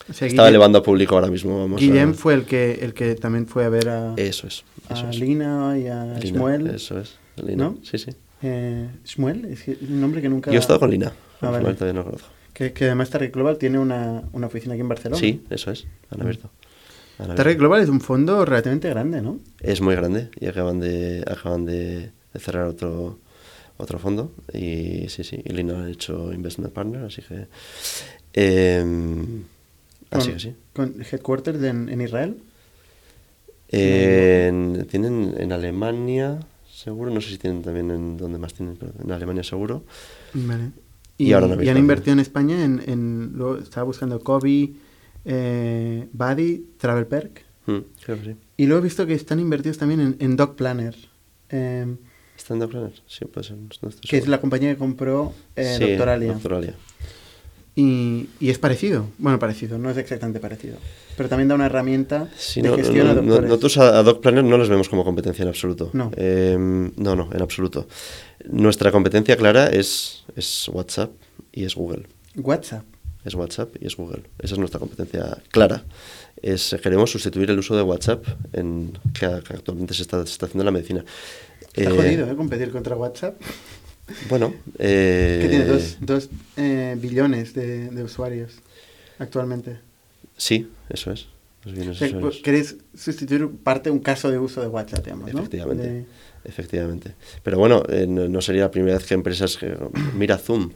o sea, Estaba Guillem- elevando a público ahora mismo. Vamos a- Guillem fue el que, el que también fue a ver a, Eso es. Eso a es. Lina y a Lina, Shmuel. Eso es. Lina, ¿No? Sí, sí. Eh, Shmuel, es un nombre que nunca... Yo he estado con Lina. Ah, vale. Shmuel todavía no conozco. Que, que además Target Global tiene una, una oficina aquí en Barcelona. Sí, eso es. Han abierto. Han abierto. Target Global es un fondo relativamente grande, ¿no? Es muy grande y acaban de, acaban de, de cerrar otro, otro fondo. Y sí, sí. Y Lina ha hecho Investment Partner, así que. em, así Con- que sí. Con headquarters en, en Israel. En- tienen en Alemania, seguro, no sé si tienen también en donde más tienen, pero en Alemania seguro. Vale. Y Y, ahora no y han invertido en España en, en luego estaba buscando Kobe, eh, Buddy, Travel Perk. Mm, sí. Y luego he visto que están invertidos también en, en Dog Planner, eh, ¿Están de Planner? Sí, puede ser. no es la compañía que compró eh, Sí, Doctoralia. Doctoralia. Y, y es parecido. Bueno, parecido, no es exactamente parecido. Pero también da una herramienta Sí, de no, gestión a no, no- doctores. nosotros a, a Doc Planner no les vemos como competencia en absoluto. No. Eh, no, no, en absoluto. Nuestra competencia clara es, es WhatsApp y es Google. WhatsApp. Es WhatsApp y es Google. Esa es nuestra competencia clara. Es, queremos sustituir el uso de WhatsApp en, que, a- que actualmente se está, se está haciendo en la medicina. Está Eh, jodido, ¿eh? Competir contra WhatsApp. Bueno, eh, Que tiene dos, dos eh, billones de, de usuarios actualmente. Sí, eso es. O sea, usuarios. queréis sustituir parte, un caso de uso de WhatsApp, digamos, ¿no? Efectivamente. De- Efectivamente. Pero bueno, eh, no, no sería la primera vez que empresas... mira Zoom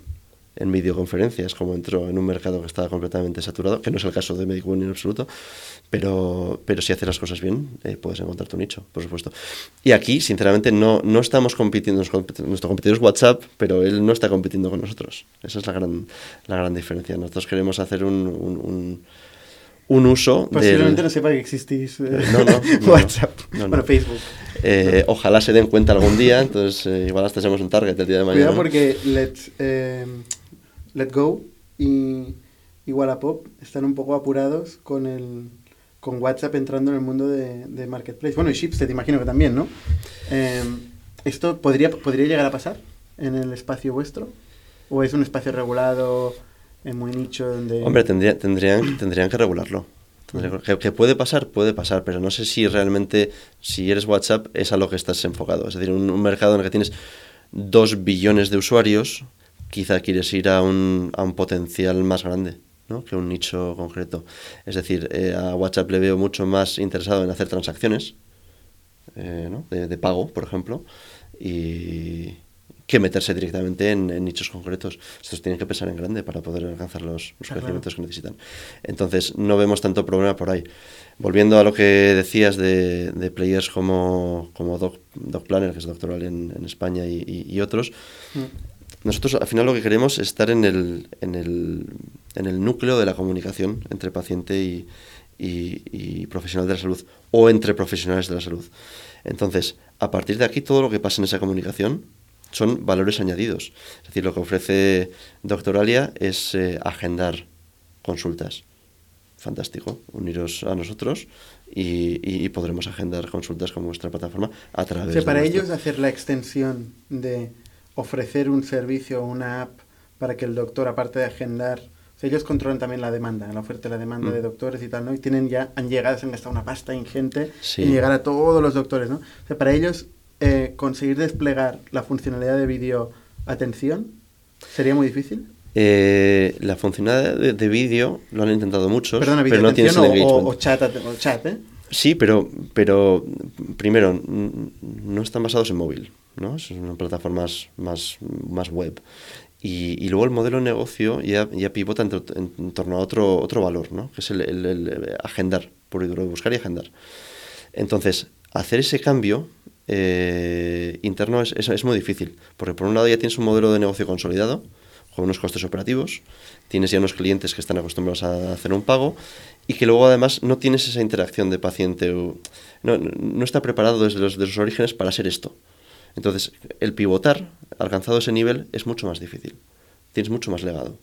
en videoconferencias, como entró en un mercado que estaba completamente saturado, que no es el caso de Medicube en absoluto, pero, pero si haces las cosas bien, eh, puedes encontrar tu nicho, por supuesto. Y aquí, sinceramente, no, no estamos compitiendo, nuestro competidor es WhatsApp, pero él no está compitiendo con nosotros. Esa es la gran, la gran diferencia. Nosotros queremos hacer un, un, un- un uso Posiblemente del... no sepa que existís. eh, No, no, no, WhatsApp. no, no. Bueno, Facebook. Eh, ojalá se den cuenta algún día, entonces eh, igual hasta seamos un target el día de mañana. Cuidado porque Let's, eh, Let Go y, y Wallapop están un poco apurados con el con WhatsApp entrando en el mundo de, de Marketplace. Bueno, y Shipstead imagino que también, ¿no? Eh, ¿Esto podría, podría llegar a pasar en el espacio vuestro? ¿O es un espacio regulado, eh, muy nicho, donde... Hombre, tendría- tendrían, tendrían que regularlo. Que, puede pasar, puede pasar, pero no sé si realmente, si eres WhatsApp, es a lo que estás enfocado. Es decir, un mercado en el que tienes dos billones de usuarios, quizá quieres ir a un, a un potencial más grande. ¿no? que un nicho concreto. Es decir, eh, a WhatsApp le veo mucho más interesado en hacer transacciones eh, ¿no? de, de pago, por ejemplo, y que meterse directamente en, en nichos concretos. Estos tienen que pensar en grande para poder alcanzar los, los crecimientos que necesitan. Entonces, no vemos tanto problema por ahí. Volviendo a lo que decías de, de players como, como Doc, Doc Planner, que es doctoral en, en España, y, y- y otros, Mm. Nosotros al final lo que queremos es estar en el, en el, en el núcleo de la comunicación entre paciente y, y- y profesional de la salud o entre profesionales de la salud. Entonces, a partir de aquí, todo lo que pasa en esa comunicación son valores añadidos. Es decir, lo que ofrece Doctoralia es eh, agendar consultas. Fantástico, uniros a nosotros y, podremos agendar consultas con vuestra plataforma a O través sea, para de ellos hacer la extensión de ofrecer un servicio o una app para que el doctor, aparte de agendar, o sea, ellos controlan también la demanda, la oferta y la demanda Mm. de doctores y tal, ¿no? Y tienen ya, han llegado, se han gastado una pasta ingente Sí. en llegar a todos los doctores, ¿no? O sea, para ellos eh, conseguir desplegar la funcionalidad de vídeo atención sería muy difícil. Eh, la funcionalidad de, de vídeo lo han intentado muchos, Perdona, pero no tienes el o, engagement. o, o chat, o chat, ¿eh? Sí, pero, pero primero, no están basados en móvil, ¿no? Son plataformas más, más web. Y, y luego el modelo de negocio ya, ya pivota en, en- torno a otro, otro valor, ¿no? Que es el, el- el agendar, por y duro, buscar y agendar. Entonces, hacer ese cambio eh, interno es, es- muy difícil, porque por un lado ya tienes un modelo de negocio consolidado, con unos costes operativos, tienes ya unos clientes que están acostumbrados a hacer un pago y que luego además no tienes esa interacción de paciente, no, no- está preparado desde los, los orígenes para ser esto. Entonces, el pivotar, alcanzado ese nivel, es mucho más difícil, tienes mucho más legado.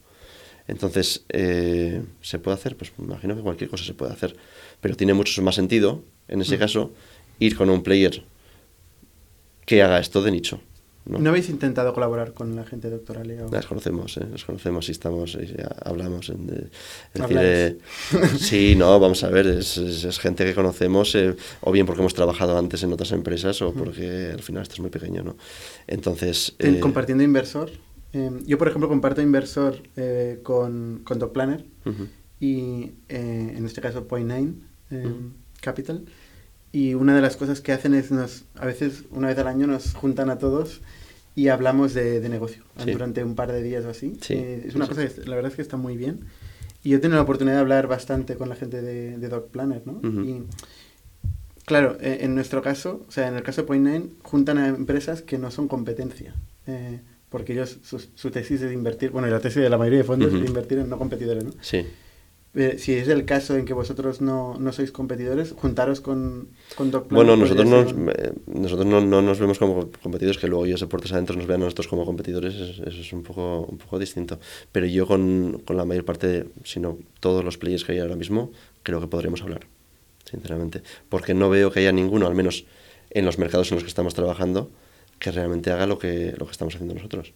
Entonces, eh, ¿se puede hacer? Pues me imagino que cualquier cosa se puede hacer, pero tiene mucho más sentido, en ese caso, ir con un player que haga esto de nicho. ¿No? ¿No habéis intentado colaborar con la gente doctoral? o- Las conocemos, ¿eh? Las conocemos y estamos, y hablamos. En, de- es decir, eh, sí, no, vamos a ver, es, es- es gente que conocemos, eh, o bien porque hemos trabajado antes en otras empresas, o porque al final esto es muy pequeño, ¿no? Entonces... En- eh, compartiendo inversor. eh, yo, por ejemplo, comparto inversor eh, con, con DocPlanner ujú, y eh, en este caso Point Nine eh, Capital. Y una de las cosas que hacen es, nos, a veces una vez al año nos juntan a todos y hablamos de, de negocio Sí. durante un par de días o así. Sí, Eh, es una sí. cosa que la verdad es que está muy bien. Y yo he tenido la oportunidad de hablar bastante con la gente de, de DocPlanner, ¿no? Ujú. Y claro, eh, en nuestro caso, o sea, en el caso de Point9, juntan a empresas que no son competencia. eh, porque ellos, su, su tesis es de invertir, bueno, y la tesis de la mayoría de fondos es de invertir en no competidores, ¿no? Sí. Eh, si es el caso en que vosotros no, no sois competidores, juntaros con, con DocPlan. Bueno, podría nosotros, ser no, un- eh, nosotros no, no nos vemos como competidores, que luego ellos de puertas adentro nos vean a nosotros como competidores, es- eso es un poco, un poco distinto. Pero yo con, con la mayor parte, si no todos los players que hay ahora mismo, creo que podríamos hablar, sinceramente. Porque no veo que haya ninguno, al menos en los mercados en los que estamos trabajando, que realmente haga lo que, lo que estamos haciendo nosotros.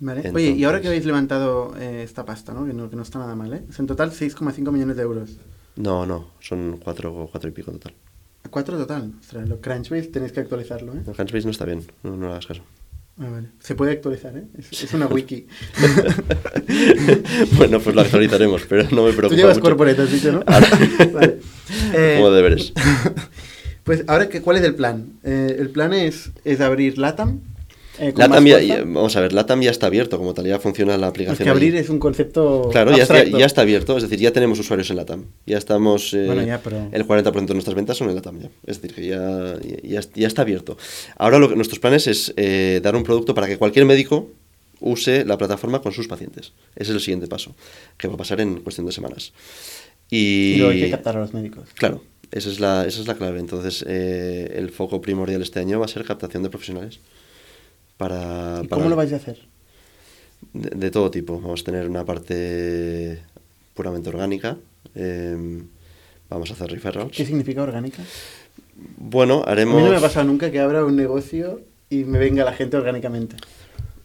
Vale. Oye, y ahora que Entonces- habéis levantado eh, esta pasta, ¿no? Que, ¿no? que no está nada mal, ¿eh? Es en total 6,5 millones de euros. No, no, son cuatro, cuatro y pico total. Cuatro total. Ostras, lo Crunchbase tenéis que actualizarlo, ¿eh? El Handspace no está bien, no, no le hagas caso. Ah, vale. Se puede actualizar, ¿eh? Es, es una wiki. bueno, pues lo actualizaremos, pero no me preocupa Tú llevas mucho. Corporate, has dicho, ¿no? vale. Eh, Como deberes. Pues ahora, ¿cuál es el plan? Eh, el plan es, es abrir LATAM. Eh, LATAM ya, vamos a ver, LATAM ya está abierto, como tal, ya funciona la aplicación. que abrir ahí. es un concepto. Claro, ya ya está abierto, es decir, ya tenemos usuarios en LATAM. Ya estamos. eh, Bueno, ya, pero- El 40% de nuestras ventas son en LATAM ya. Es decir, que ya, ya, está abierto. Ahora lo que, nuestros planes es eh, dar un producto para que cualquier médico use la plataforma con sus pacientes. Ese es el siguiente paso, que va a pasar en cuestión de semanas. Y, Y luego hay que captar a los médicos. Claro, esa es la, esa es la clave. Entonces, eh, el foco primordial este año va a ser captación de profesionales. Para, ¿Y para- cómo lo vais a hacer? de, de todo tipo. Vamos a tener una parte puramente orgánica. eh, vamos a hacer referrals. ¿Qué significa orgánica? Bueno, A haremos. mí no me ha pasado nunca que abra un negocio y me venga la gente orgánicamente.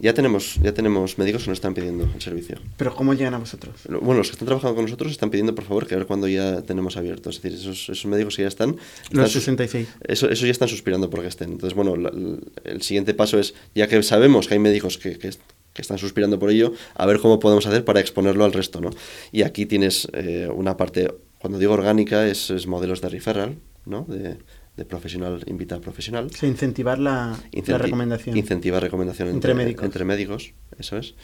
Ya tenemos, ya tenemos médicos que nos están pidiendo el servicio. Pero ¿cómo llegan a vosotros? Bueno, los que están trabajando con nosotros están pidiendo, por favor, que a ver cuándo ya tenemos abierto. Es decir, esos, esos médicos que ya están. Los están sus- 66. Eso, eso ya están suspirando porque estén. Entonces, bueno, la- la- el siguiente paso es, ya que sabemos que hay médicos que, que- que están suspirando por ello, a ver cómo podemos hacer para exponerlo al resto, ¿no? Y aquí tienes eh, una parte, cuando digo orgánica, es, es modelos de referral, ¿no? De, de profesional invita a profesional. Sea, incentivar la, la recomendación. Incentivar recomendación Entre entre, médicos. Entre médicos, eso es.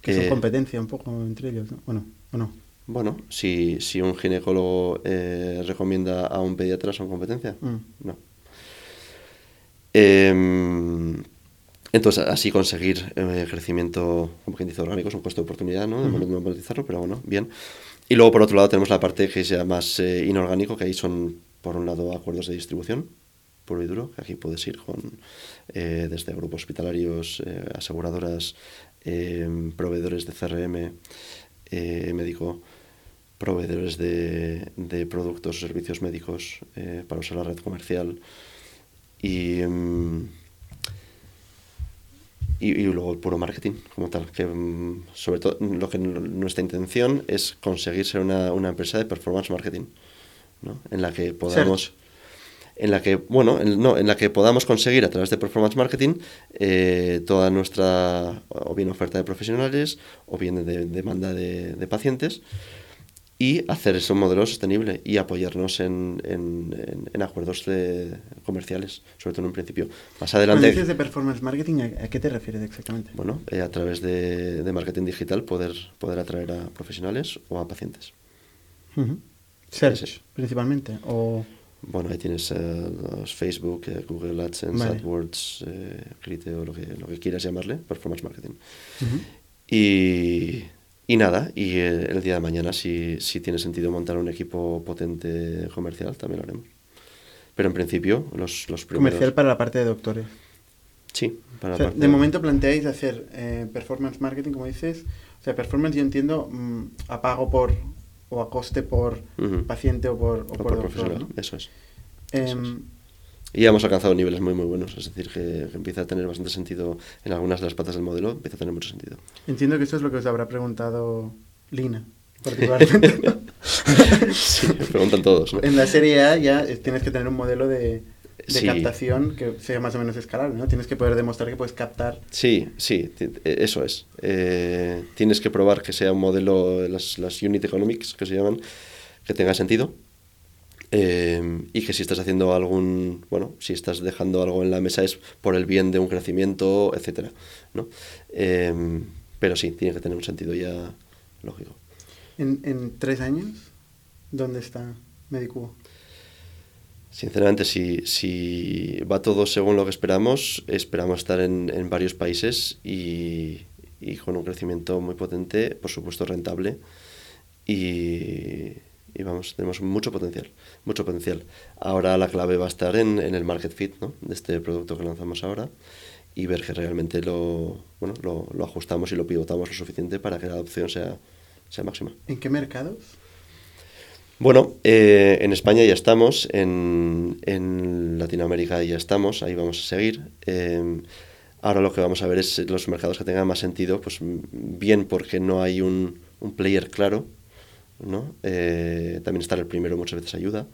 Que son Eh, competencia un poco entre ellos, ¿no? Bueno, o no. Bueno, si, si un ginecólogo eh, recomienda a un pediatra, ¿son competencia? Mm. No. Em, entonces, así conseguir eh, crecimiento, como quien dice, orgánico, es un costo de oportunidad, ¿no? De Ujú. no monetizarlo, pero bueno, bien. Y luego, por otro lado, tenemos la parte que es ya más eh, inorgánico, que ahí son, por un lado, acuerdos de distribución, puro y duro, que aquí puedes ir con eh, desde grupos hospitalarios, eh, aseguradoras, em, proveedores de CRM, eh, médico, proveedores de, de productos o servicios médicos eh, para usar la red comercial. Y, mm, y, y luego el puro marketing como tal, que mm, sobre todo lo que nuestra intención es conseguir ser una, una empresa de performance marketing, ¿no? en la que podamos en la que bueno en, no en la que podamos conseguir a través de performance marketing eh, toda nuestra o bien oferta de profesionales o bien de, demanda de, de pacientes y hacer eso un modelo sostenible y apoyarnos en, en- en- en acuerdos de- comerciales, sobre todo en un principio. Más Cuando adelante, dices de performance marketing, ¿a, qué te refieres exactamente? bueno, eh, a través de, de marketing digital poder, poder atraer a profesionales o a pacientes. Ujú. Search, principalmente. O... Bueno, ahí tienes eh, los Facebook, eh, Google AdSense, Vale. AdWords, eh, Criteo, lo que, lo que quieras llamarle, performance marketing. Y, y nada, y eh, el día de mañana, si, si tiene sentido montar un equipo potente comercial, también lo haremos. Pero en principio, los, los primeros... Comercial para la parte de doctores. Sí, para O la parte de momento planteáis hacer eh, performance marketing, como dices. O sea, performance yo entiendo mm, a pago por o a coste por paciente o por, o o por por doctor, ¿no? eso es. eso Em, Y ya hemos alcanzado niveles muy, muy buenos. Es decir, que, que empieza a tener bastante sentido en algunas de las patas del modelo, empieza a tener mucho sentido. entiendo que esto es lo que os habrá preguntado Lina, particularmente. Sí, me preguntan todos. ¿no? En la serie A ya tienes que tener un modelo de, de Sí. captación que sea más o menos escalable, ¿no? Tienes que poder demostrar que puedes captar. Sí, sí, eh, eso es. Eh, tienes que probar que sea un modelo, las, las unit economics que se llaman, que tenga sentido. eh, y que si estás haciendo algún, bueno, si estás dejando algo en la mesa es por el bien de un crecimiento, etcétera, ¿no? Eh, pero sí, tiene que tener un sentido ya lógico. En, en tres años, ¿dónde está Medicubo? Sinceramente, si, si va todo según lo que esperamos, esperamos estar en, en varios países y, y, con un crecimiento muy potente, por supuesto rentable. Y, y, vamos, tenemos mucho potencial, mucho potencial. Ahora la clave va a estar en, en el market fit ¿no? de este producto que lanzamos ahora y ver que realmente lo, bueno, lo, lo, ajustamos y lo pivotamos lo suficiente para que la adopción sea, sea máxima. ¿En qué mercados? Bueno, eh, en España ya estamos, en, Latinoamérica ya estamos, ahí vamos a seguir. Eh, ahora lo que vamos a ver es los mercados que tengan más sentido, pues bien porque no hay un, un player claro, ¿no? Eh, también estar el primero muchas veces ayuda.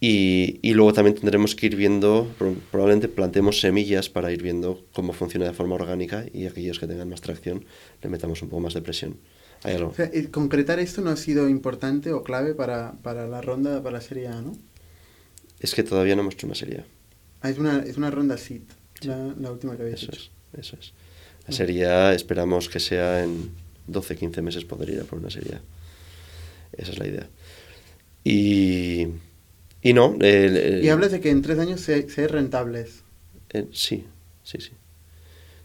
Y, y, luego también tendremos que ir viendo, probablemente plantemos semillas para ir viendo cómo funciona de forma orgánica y aquellos que tengan más tracción le metamos un poco más de presión. O sea, concretar esto no ha sido importante o clave para, para la ronda, para la Serie A, ¿no? Es que todavía no hemos hecho una Serie A. Ah, es una, es una ronda SIT, sí. la, la, última que habéis eso hecho. Es, eso es. La Serie A esperamos que sea en 12, 15 meses poder ir a por una Serie A. Esa es la idea. Y, y no. El, el, y hablas de que en tres años se, se rentables. Eh, sí, sí, sí.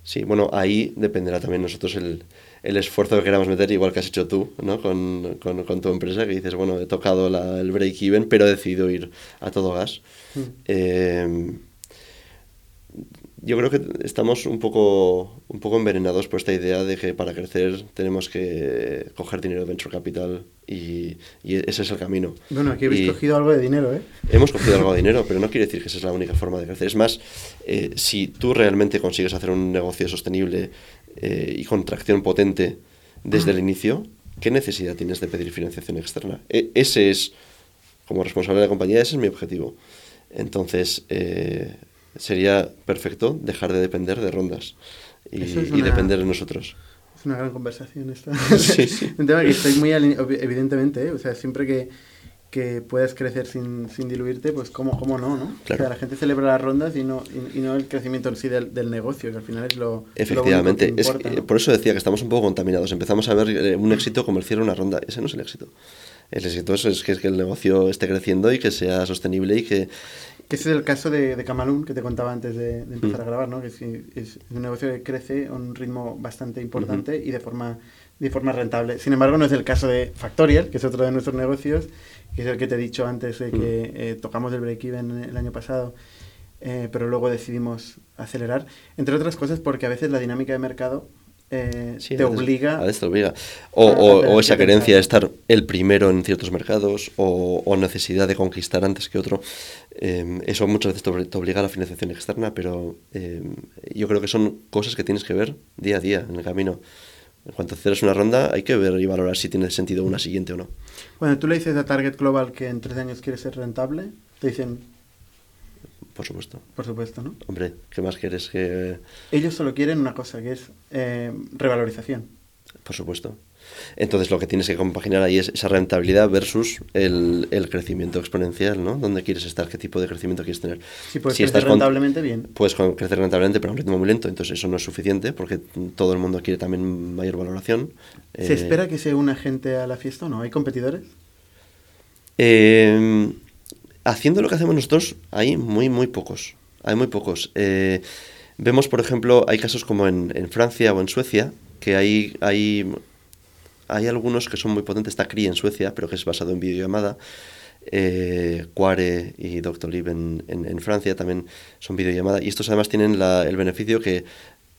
Sí, bueno, ahí dependerá también nosotros el, el esfuerzo que queramos meter, igual que has hecho tú, ¿no? Con, con, con tu empresa, que dices, bueno, he tocado la, el break-even, pero he decidido ir a todo gas. Mm. Eh, yo creo que estamos un poco, un poco envenenados por esta idea de que para crecer tenemos que coger dinero de venture capital y, y ese es el camino. Bueno, aquí habéis y cogido algo de dinero, ¿eh? Hemos cogido algo de dinero, pero no quiere decir que esa es la única forma de crecer. Es más, eh, si tú realmente consigues hacer un negocio sostenible eh, y con tracción potente desde el inicio, ¿qué necesidad tienes de pedir financiación externa? E ese es, como responsable de la compañía, ese es mi objetivo. Entonces, eh, sería perfecto dejar de depender de rondas y, es y una- depender de nosotros. Es una gran conversación esta. Sí, sí. Un tema que estoy muy evidentemente, ¿eh? o sea, siempre que, que puedas crecer sin, sin diluirte, pues cómo, cómo no, ¿no? Claro. O sea, la gente celebra las rondas y no, y, y no el crecimiento en sí del, del negocio, que al final es lo, Efectivamente, lo que importa, ¿no? por eso decía que estamos un poco contaminados. Empezamos a ver eh, un éxito como el cierre de una ronda. Ese no es el éxito. El éxito es, es que, es que el negocio esté creciendo y que sea sostenible y que, Que ese es el caso de, de Camalún, que te contaba antes de, de empezar Mm. a grabar, ¿no? Que es, es un negocio que crece a un ritmo bastante importante y de forma, de forma rentable. Sin embargo, no es el caso de Factorial, que es otro de nuestros negocios, que es el que te he dicho antes de que eh, tocamos el break-even el año pasado, eh, pero luego decidimos acelerar. Entre otras cosas porque a veces la dinámica de mercado eh, Sí, te a veces- obliga... A veces te obliga. O, a- a o- tener o esa que querencia de estar el primero en ciertos mercados o, o necesidad de conquistar antes que otro. Eh, eso muchas veces te obli- te obliga a la financiación externa, pero eh, yo creo que son cosas que tienes que ver día a día en el camino. En cuanto cierres una ronda, hay que ver y valorar si tiene sentido una siguiente o no. Cuando tú le dices a Target Global que en tres años quiere ser rentable, te dicen, Por supuesto. por supuesto, ¿no? Hombre, ¿qué más quieres que.? Ellos solo quieren una cosa, que es eh, revalorización. Por supuesto. Entonces lo que tienes que compaginar ahí es esa rentabilidad versus el, el crecimiento exponencial, ¿no? ¿Dónde quieres estar? ¿Qué tipo de crecimiento quieres tener? Si puedes Si crecer estás con- rentablemente, bien. Puedes con- crecer rentablemente, pero a un ritmo muy lento, entonces eso no es suficiente porque todo el mundo quiere también mayor valoración. ¿Se Eh, espera que se una gente a la fiesta o no? ¿Hay competidores? Eh, haciendo lo que hacemos nosotros, hay muy, muy pocos. Hay muy pocos. Eh, vemos, por ejemplo, hay casos como en, en Francia o en Suecia, que hay, hay, hay algunos que son muy potentes. Está CRI en Suecia, pero que es basado en videollamada. Eh, Quare y Doctolib en, en, en Francia también son videollamada. Y estos además tienen la- el beneficio que,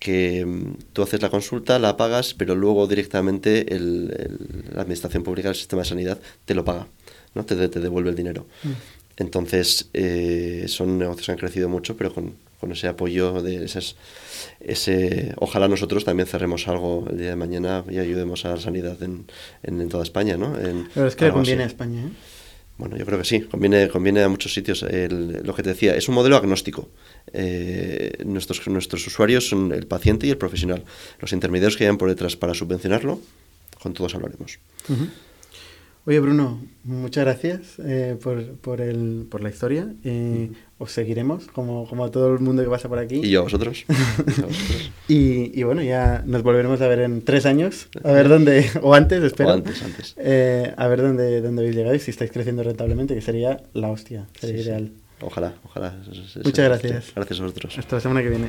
que mm, tú haces la consulta, la pagas, pero luego directamente el- el- la Administración Pública, el sistema de sanidad, te lo paga, ¿no? te, te devuelve el dinero. Entonces, eh, son negocios que han crecido mucho, pero con, con ese apoyo de esas, ese, ojalá nosotros también cerremos algo el día de mañana y ayudemos a la sanidad en, en, en toda España, ¿no? En verdad es que le así. conviene a España, ¿eh? Bueno, yo creo que sí, conviene, conviene a muchos sitios. El- lo que te decía, es un modelo agnóstico. Eh, nuestros, nuestros usuarios son el paciente y el profesional. Los intermediarios que hayan por detrás para subvencionarlo, con todos hablaremos. Oye, Bruno, muchas gracias eh, por, por, el, por la historia. Eh, os seguiremos, como, como a todo el mundo que pasa por aquí. Y yo a vosotros. y, y, bueno, ya nos volveremos a ver en tres años, a ver dónde, o antes, espero. O antes, antes. Eh, a ver dónde, dónde habéis llegado y si estáis creciendo rentablemente, que sería la hostia, sería Sí, ideal. sí. Ojalá, ojalá. Muchas gracias. Gracias a vosotros. Hasta la semana que viene.